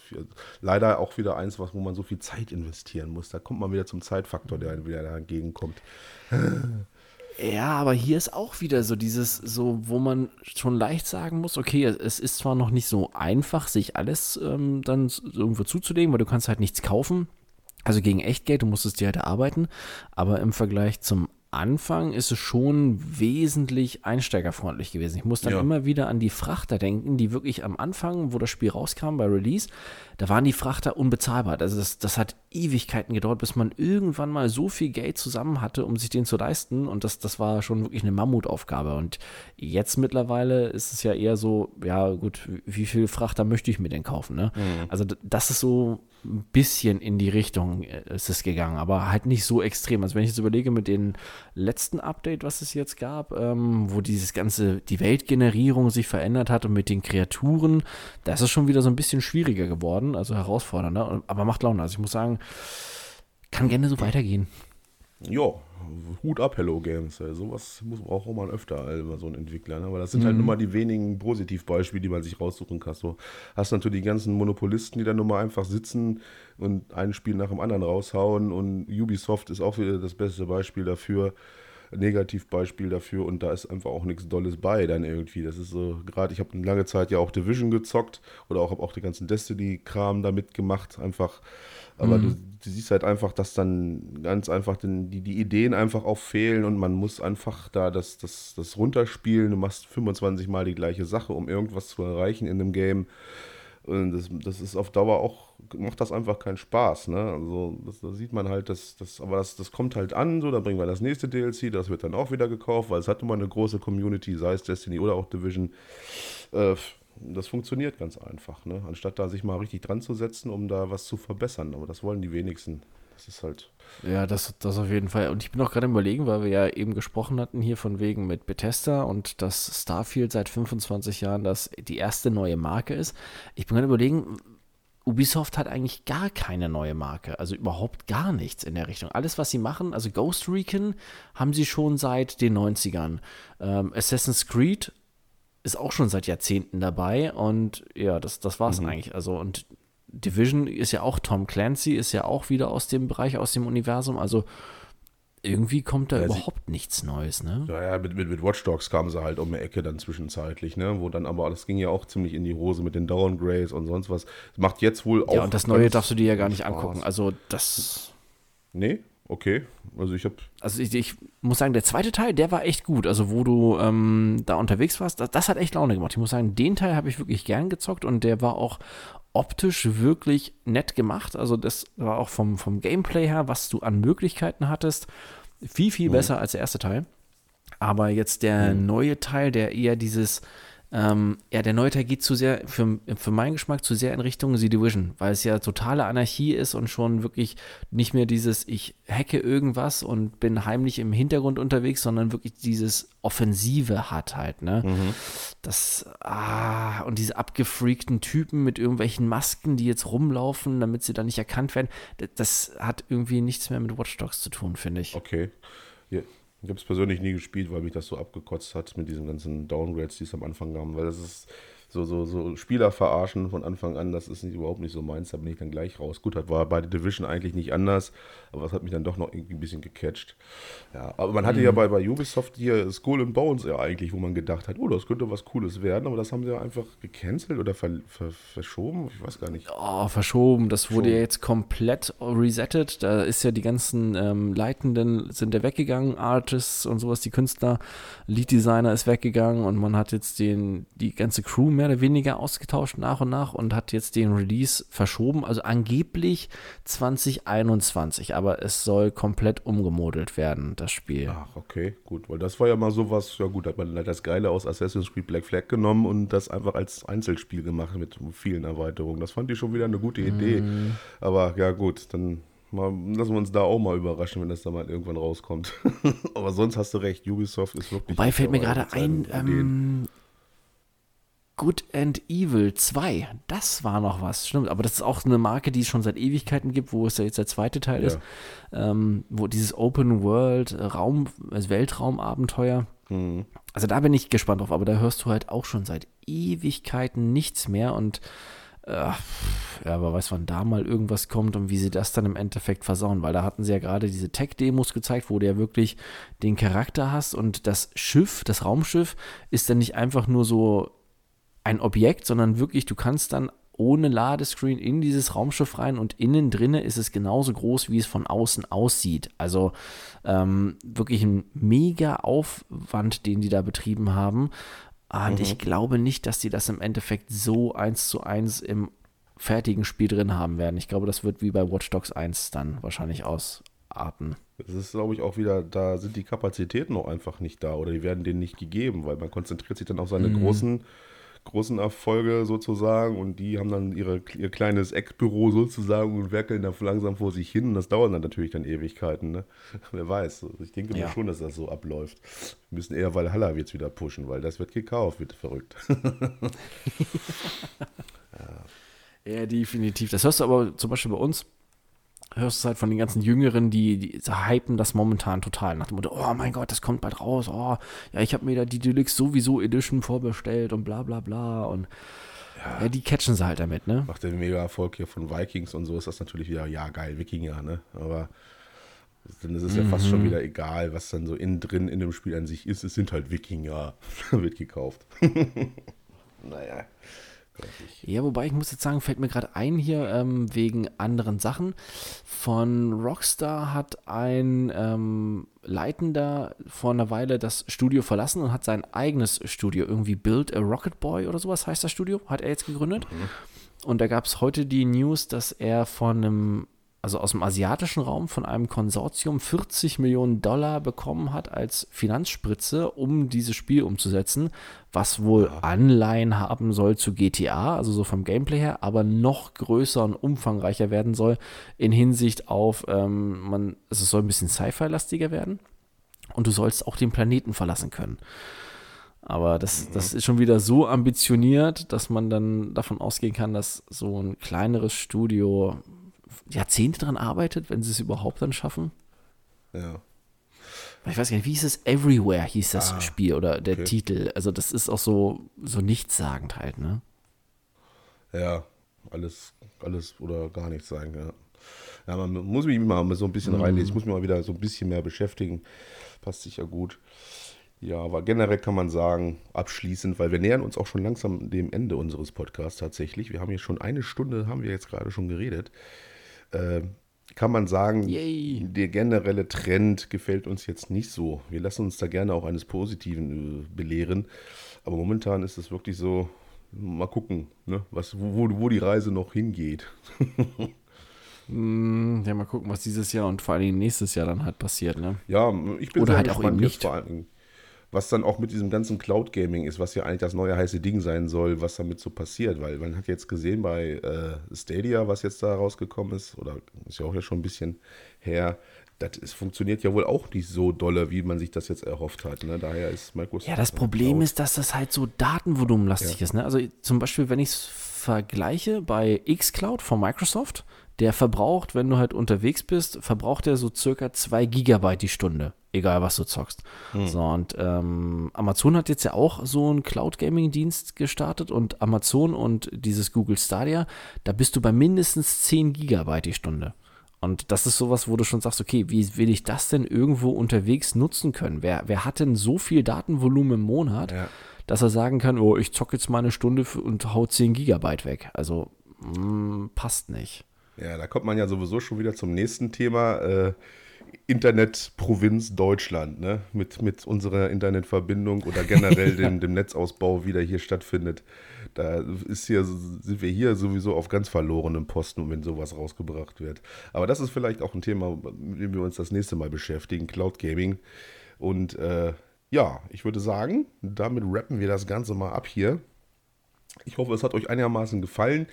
Leider auch wieder eins, was, wo man so viel Zeit investieren muss. Da kommt man wieder zum Zeitfaktor, der wieder dagegen kommt. Ja, aber hier ist auch wieder so dieses, so, wo man schon leicht sagen muss, okay, es ist zwar noch nicht so einfach, sich alles ähm, dann irgendwo zuzulegen, weil du kannst halt nichts kaufen. Also gegen Echtgeld, du musst es dir halt erarbeiten, aber im Vergleich zum Anfang ist es schon wesentlich einsteigerfreundlich gewesen. Ich muss dann ja. immer wieder an die Frachter denken, die wirklich am Anfang, wo das Spiel rauskam bei Release, da waren die Frachter unbezahlbar. Also das, das hat Ewigkeiten gedauert, bis man irgendwann mal so viel Geld zusammen hatte, um sich den zu leisten. Und das, das war schon wirklich eine Mammutaufgabe. Und jetzt mittlerweile ist es ja eher so, ja gut, wie viel Frachter möchte ich mir denn kaufen? Ne? Mhm. Also das ist so ein bisschen in die Richtung äh, ist es gegangen, aber halt nicht so extrem. Also wenn ich jetzt überlege mit dem letzten Update, was es jetzt gab, ähm, wo dieses ganze, die Weltgenerierung sich verändert hat und mit den Kreaturen, da ist es schon wieder so ein bisschen schwieriger geworden, also herausfordernder, aber macht Laune. Also ich muss sagen, kann gerne so weitergehen. Ja, Hut ab, Hello Games. Ey. Sowas muss, braucht auch mal öfter, also so ein Entwickler. Ne? Aber das sind halt mhm. halt nur mal die wenigen Positivbeispiele, die man sich raussuchen kann. Du hast natürlich die ganzen Monopolisten, die dann nur mal einfach sitzen und ein Spiel nach dem anderen raushauen. Und Ubisoft ist auch wieder das beste Beispiel dafür. Negativbeispiel dafür und da ist einfach auch nichts Dolles bei dann irgendwie. Das ist so, gerade ich habe eine lange Zeit ja auch Division gezockt oder auch habe auch den ganzen Destiny-Kram da mitgemacht, einfach aber mhm. du, du, siehst halt einfach, dass dann ganz einfach den, die, die Ideen einfach auch fehlen und man muss einfach da das, das, das runterspielen. Du machst 25 Mal die gleiche Sache, um irgendwas zu erreichen in einem Game. Und das, das ist auf Dauer auch, macht das einfach keinen Spaß. Ne? Also das, da sieht man halt, dass das, aber das, das kommt halt an, so, da bringen wir das nächste DLC, das wird dann auch wieder gekauft, weil es hat immer eine große Community, sei es Destiny oder auch Division. Äh, das funktioniert ganz einfach, ne? Anstatt da sich mal richtig dran zu setzen, um da was zu verbessern. Aber das wollen die wenigsten. Das ist halt. Ja, das, das auf jeden Fall. Und ich bin auch gerade überlegen, weil wir ja eben gesprochen hatten hier von wegen mit Bethesda und dass Starfield seit 25 Jahren das die erste neue Marke ist. Ich bin gerade überlegen, Ubisoft hat eigentlich gar keine neue Marke, also überhaupt gar nichts in der Richtung. Alles, was sie machen, also Ghost Recon haben sie schon seit den 90ern. Ähm, Assassin's Creed ist auch schon seit Jahrzehnten dabei und ja, das, das war es mhm. eigentlich. Also und Division ist ja auch Tom Clancy, ist ja auch wieder aus dem Bereich, aus dem Universum. Also irgendwie kommt da ja, überhaupt nichts Neues, ne? Ja, ja, mit, mit, mit Watch Dogs kamen sie halt um die Ecke dann zwischenzeitlich, ne? Wo dann aber, das ging ja auch ziemlich in die Hose mit den Downgrades und sonst was. Das macht jetzt wohl auch. Ja, und das Neue darfst du dir ja gar nicht Spaß. angucken. Also das. Nee? Okay, also ich habe. Also ich, ich, muss sagen, der zweite Teil, der war echt gut. Also wo du ähm, da unterwegs warst, das, das, hat echt Laune gemacht. Ich muss sagen, den Teil habe ich wirklich gern gezockt und der war auch optisch wirklich nett gemacht. Also das war auch vom, vom Gameplay her, was du an Möglichkeiten hattest, viel, viel mhm. besser als der erste Teil. Aber jetzt der mhm. neue Teil, der eher dieses ähm, ja, der neue Teil geht zu sehr, für, für meinen Geschmack, zu sehr in Richtung The Division, weil es ja totale Anarchie ist und schon wirklich nicht mehr dieses, ich hacke irgendwas und bin heimlich im Hintergrund unterwegs, sondern wirklich dieses Offensive hat halt, ne? Mhm. Das, ah, und diese abgefreakten Typen mit irgendwelchen Masken, die jetzt rumlaufen, damit sie dann nicht erkannt werden, das, das hat irgendwie nichts mehr mit Watch Dogs zu tun, finde ich. Okay. Ja. Ich habe es persönlich nie gespielt, weil mich das so abgekotzt hat mit diesen ganzen Downgrades, die es am Anfang haben, weil das ist so, so, so Spieler verarschen von Anfang an, das ist nicht, überhaupt nicht so meins, da bin ich dann gleich raus. Gut, das war bei der Division eigentlich nicht anders, aber das hat mich dann doch noch irgendwie ein bisschen gecatcht. Ja, aber man hatte mhm. ja bei, bei Ubisoft hier Skull and Bones ja eigentlich, wo man gedacht hat, oh, das könnte was Cooles werden, aber das haben sie ja einfach gecancelt oder ver, ver, verschoben, ich weiß gar nicht. Oh, verschoben, das wurde ja jetzt komplett resettet, da ist ja die ganzen ähm, Leitenden sind ja weggegangen, Artists und sowas, die Künstler, Lead Designer ist weggegangen und man hat jetzt den, die ganze Crew mehr mehr oder weniger ausgetauscht nach und nach und hat jetzt den Release verschoben. Also angeblich 2021, aber es soll komplett umgemodelt werden, das Spiel. Ach, okay, gut, weil das war ja mal sowas, ja gut, hat man das Geile aus Assassin's Creed Black Flag genommen und das einfach als Einzelspiel gemacht mit vielen Erweiterungen. Das fand ich schon wieder eine gute Idee. Mm. Aber ja gut, dann Mal, lassen wir uns da auch mal überraschen, wenn das da mal irgendwann rauskommt. Aber sonst hast du recht, Ubisoft ist wirklich. Wobei fällt mir gerade ein, ähm, Good and Evil 2, das war noch was, stimmt. Aber das ist auch eine Marke, die es schon seit Ewigkeiten gibt, wo es ja jetzt der zweite Teil ja. ist. Ähm, wo dieses Open World Raum, also Weltraumabenteuer. Mhm. Also da bin ich gespannt drauf, aber da hörst du halt auch schon seit Ewigkeiten nichts mehr und äh, ja, aber weiß, wann da mal irgendwas kommt und wie sie das dann im Endeffekt versauen, weil da hatten sie ja gerade diese Tech-Demos gezeigt, wo du ja wirklich den Charakter hast und das Schiff, das Raumschiff, ist dann nicht einfach nur so ein Objekt, sondern wirklich, du kannst dann ohne Ladescreen in dieses Raumschiff rein und innen drinne ist es genauso groß, wie es von außen aussieht. Also ähm, wirklich ein mega Aufwand, den die da betrieben haben. Und mhm. ich glaube nicht, dass die das im Endeffekt so eins zu eins im fertigen Spiel drin haben werden. Ich glaube, das wird wie bei Watch Dogs 1 dann wahrscheinlich ausarten. Das ist, glaube ich, auch wieder, da sind die Kapazitäten noch einfach nicht da oder die werden denen nicht gegeben, weil man konzentriert sich dann auf seine mhm. großen großen Erfolge sozusagen und die haben dann ihre, ihr kleines Eckbüro sozusagen und werkeln da langsam vor sich hin und das dauert dann natürlich dann Ewigkeiten. Ne? Wer weiß. Ich denke ja. schon, dass das so abläuft. Wir müssen eher Valhalla jetzt wieder pushen, weil das wird gekauft, wird verrückt. ja. ja, definitiv. Das hörst du aber zum Beispiel bei uns hörst du halt von den ganzen Jüngeren, die, die hypen das momentan total nach dem Motto, oh mein Gott, das kommt bald raus, oh, ja, ich habe mir da die Deluxe sowieso Edition vorbestellt und bla bla bla und ja, ja die catchen sie halt damit, ne? Nach dem Mega-Erfolg hier von Vikings und so ist das natürlich wieder, ja geil, Wikinger, ne, aber dann ist es ja fast schon mhm. wieder egal, was dann so innen drin in dem Spiel an sich ist, es sind halt Wikinger, wird gekauft. naja. Ja, wobei ich muss jetzt sagen, fällt mir gerade ein hier ähm, wegen anderen Sachen. Von Rockstar hat ein ähm, Leitender vor einer Weile das Studio verlassen und hat sein eigenes Studio, irgendwie Build a Rocket Boy oder sowas heißt das Studio, hat er jetzt gegründet. Mhm. Und da gab es heute die News, dass er von einem also aus dem asiatischen Raum von einem Konsortium 40 Millionen Dollar bekommen hat als Finanzspritze, um dieses Spiel umzusetzen, was wohl. Anleihen haben soll zu GTA, also so vom Gameplay her, aber noch größer und umfangreicher werden soll in Hinsicht auf, ähm, man, also es soll ein bisschen Sci-Fi-lastiger werden und du sollst auch den Planeten verlassen können. Aber das, mhm. das ist schon wieder so ambitioniert, dass man dann davon ausgehen kann, dass so ein kleineres Studio Jahrzehnte daran arbeitet, wenn sie es überhaupt dann schaffen. Ja. Ich weiß gar nicht, wie hieß es? Everywhere hieß das ah, Spiel oder der okay. Titel. Also das ist auch so, so nichtssagend halt, ne? Ja, alles, alles oder gar nichts sagen, ja. Ja, man muss mich mal so ein bisschen mm. reinlesen. Ich muss mich mal wieder so ein bisschen mehr beschäftigen. Passt sicher gut. Ja, aber generell kann man sagen, abschließend, weil wir nähern uns auch schon langsam dem Ende unseres Podcasts tatsächlich. Wir haben hier schon eine Stunde, haben wir jetzt gerade schon geredet. Äh, kann man sagen, Yay. der generelle Trend gefällt uns jetzt nicht so. Wir lassen uns da gerne auch eines Positiven äh, belehren. Aber momentan ist es wirklich so, mal gucken, ne, was, wo, wo die Reise noch hingeht. Hm, ja, mal gucken, was dieses Jahr und vor allem nächstes Jahr dann halt passiert, ne? Ja, ich bin Oder halt auch eben nicht. Vor allem, was dann auch mit diesem ganzen Cloud Gaming ist, was ja eigentlich das neue heiße Ding sein soll, was damit so passiert, weil man hat jetzt gesehen bei äh, Stadia, was jetzt da rausgekommen ist, oder ist ja auch ja schon ein bisschen her, das ist, funktioniert ja wohl auch nicht so dolle, wie man sich das jetzt erhofft hat. Ne? Daher ist Microsoft. Ja, das Problem Cloud. ist, dass das halt so datenvolumenlastig ja. ist. Ne? Also zum Beispiel, wenn ich es vergleiche bei xCloud von Microsoft, der verbraucht, wenn du halt unterwegs bist, verbraucht er so circa 2 Gigabyte die Stunde, egal was du zockst. Hm. So, und ähm, Amazon hat jetzt ja auch so einen Cloud-Gaming-Dienst gestartet und Amazon und dieses Google Stadia, da bist du bei mindestens 10 Gigabyte die Stunde. Und das ist sowas, wo du schon sagst, okay, wie will ich das denn irgendwo unterwegs nutzen können? Wer, wer hat denn so viel Datenvolumen im Monat, ja. dass er sagen kann, oh, ich zocke jetzt mal eine Stunde und hau 10 Gigabyte weg? Also, mh, mm, passt nicht. Ja, da kommt man ja sowieso schon wieder zum nächsten Thema. Äh, Internetprovinz Deutschland, ne? Mit, mit unserer Internetverbindung oder generell dem, dem Netzausbau, wie der hier stattfindet. Da ist hier, sind wir hier sowieso auf ganz verlorenem Posten, wenn sowas rausgebracht wird. Aber das ist vielleicht auch ein Thema, mit dem wir uns das nächste Mal beschäftigen, Cloud Gaming. Und äh, ja, ich würde sagen, damit rappen wir das Ganze mal ab hier. Ich hoffe, es hat euch einigermaßen gefallen.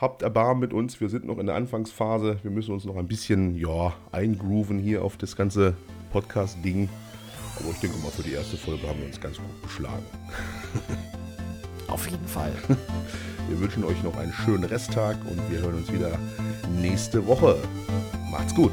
Habt Erbarmen mit uns, wir sind noch in der Anfangsphase. Wir müssen uns noch ein bisschen ja, eingrooven hier auf das ganze Podcast-Ding. Aber ich denke mal, für die erste Folge haben wir uns ganz gut geschlagen. Auf jeden Fall. Wir wünschen euch noch einen schönen Resttag und wir hören uns wieder nächste Woche. Macht's gut.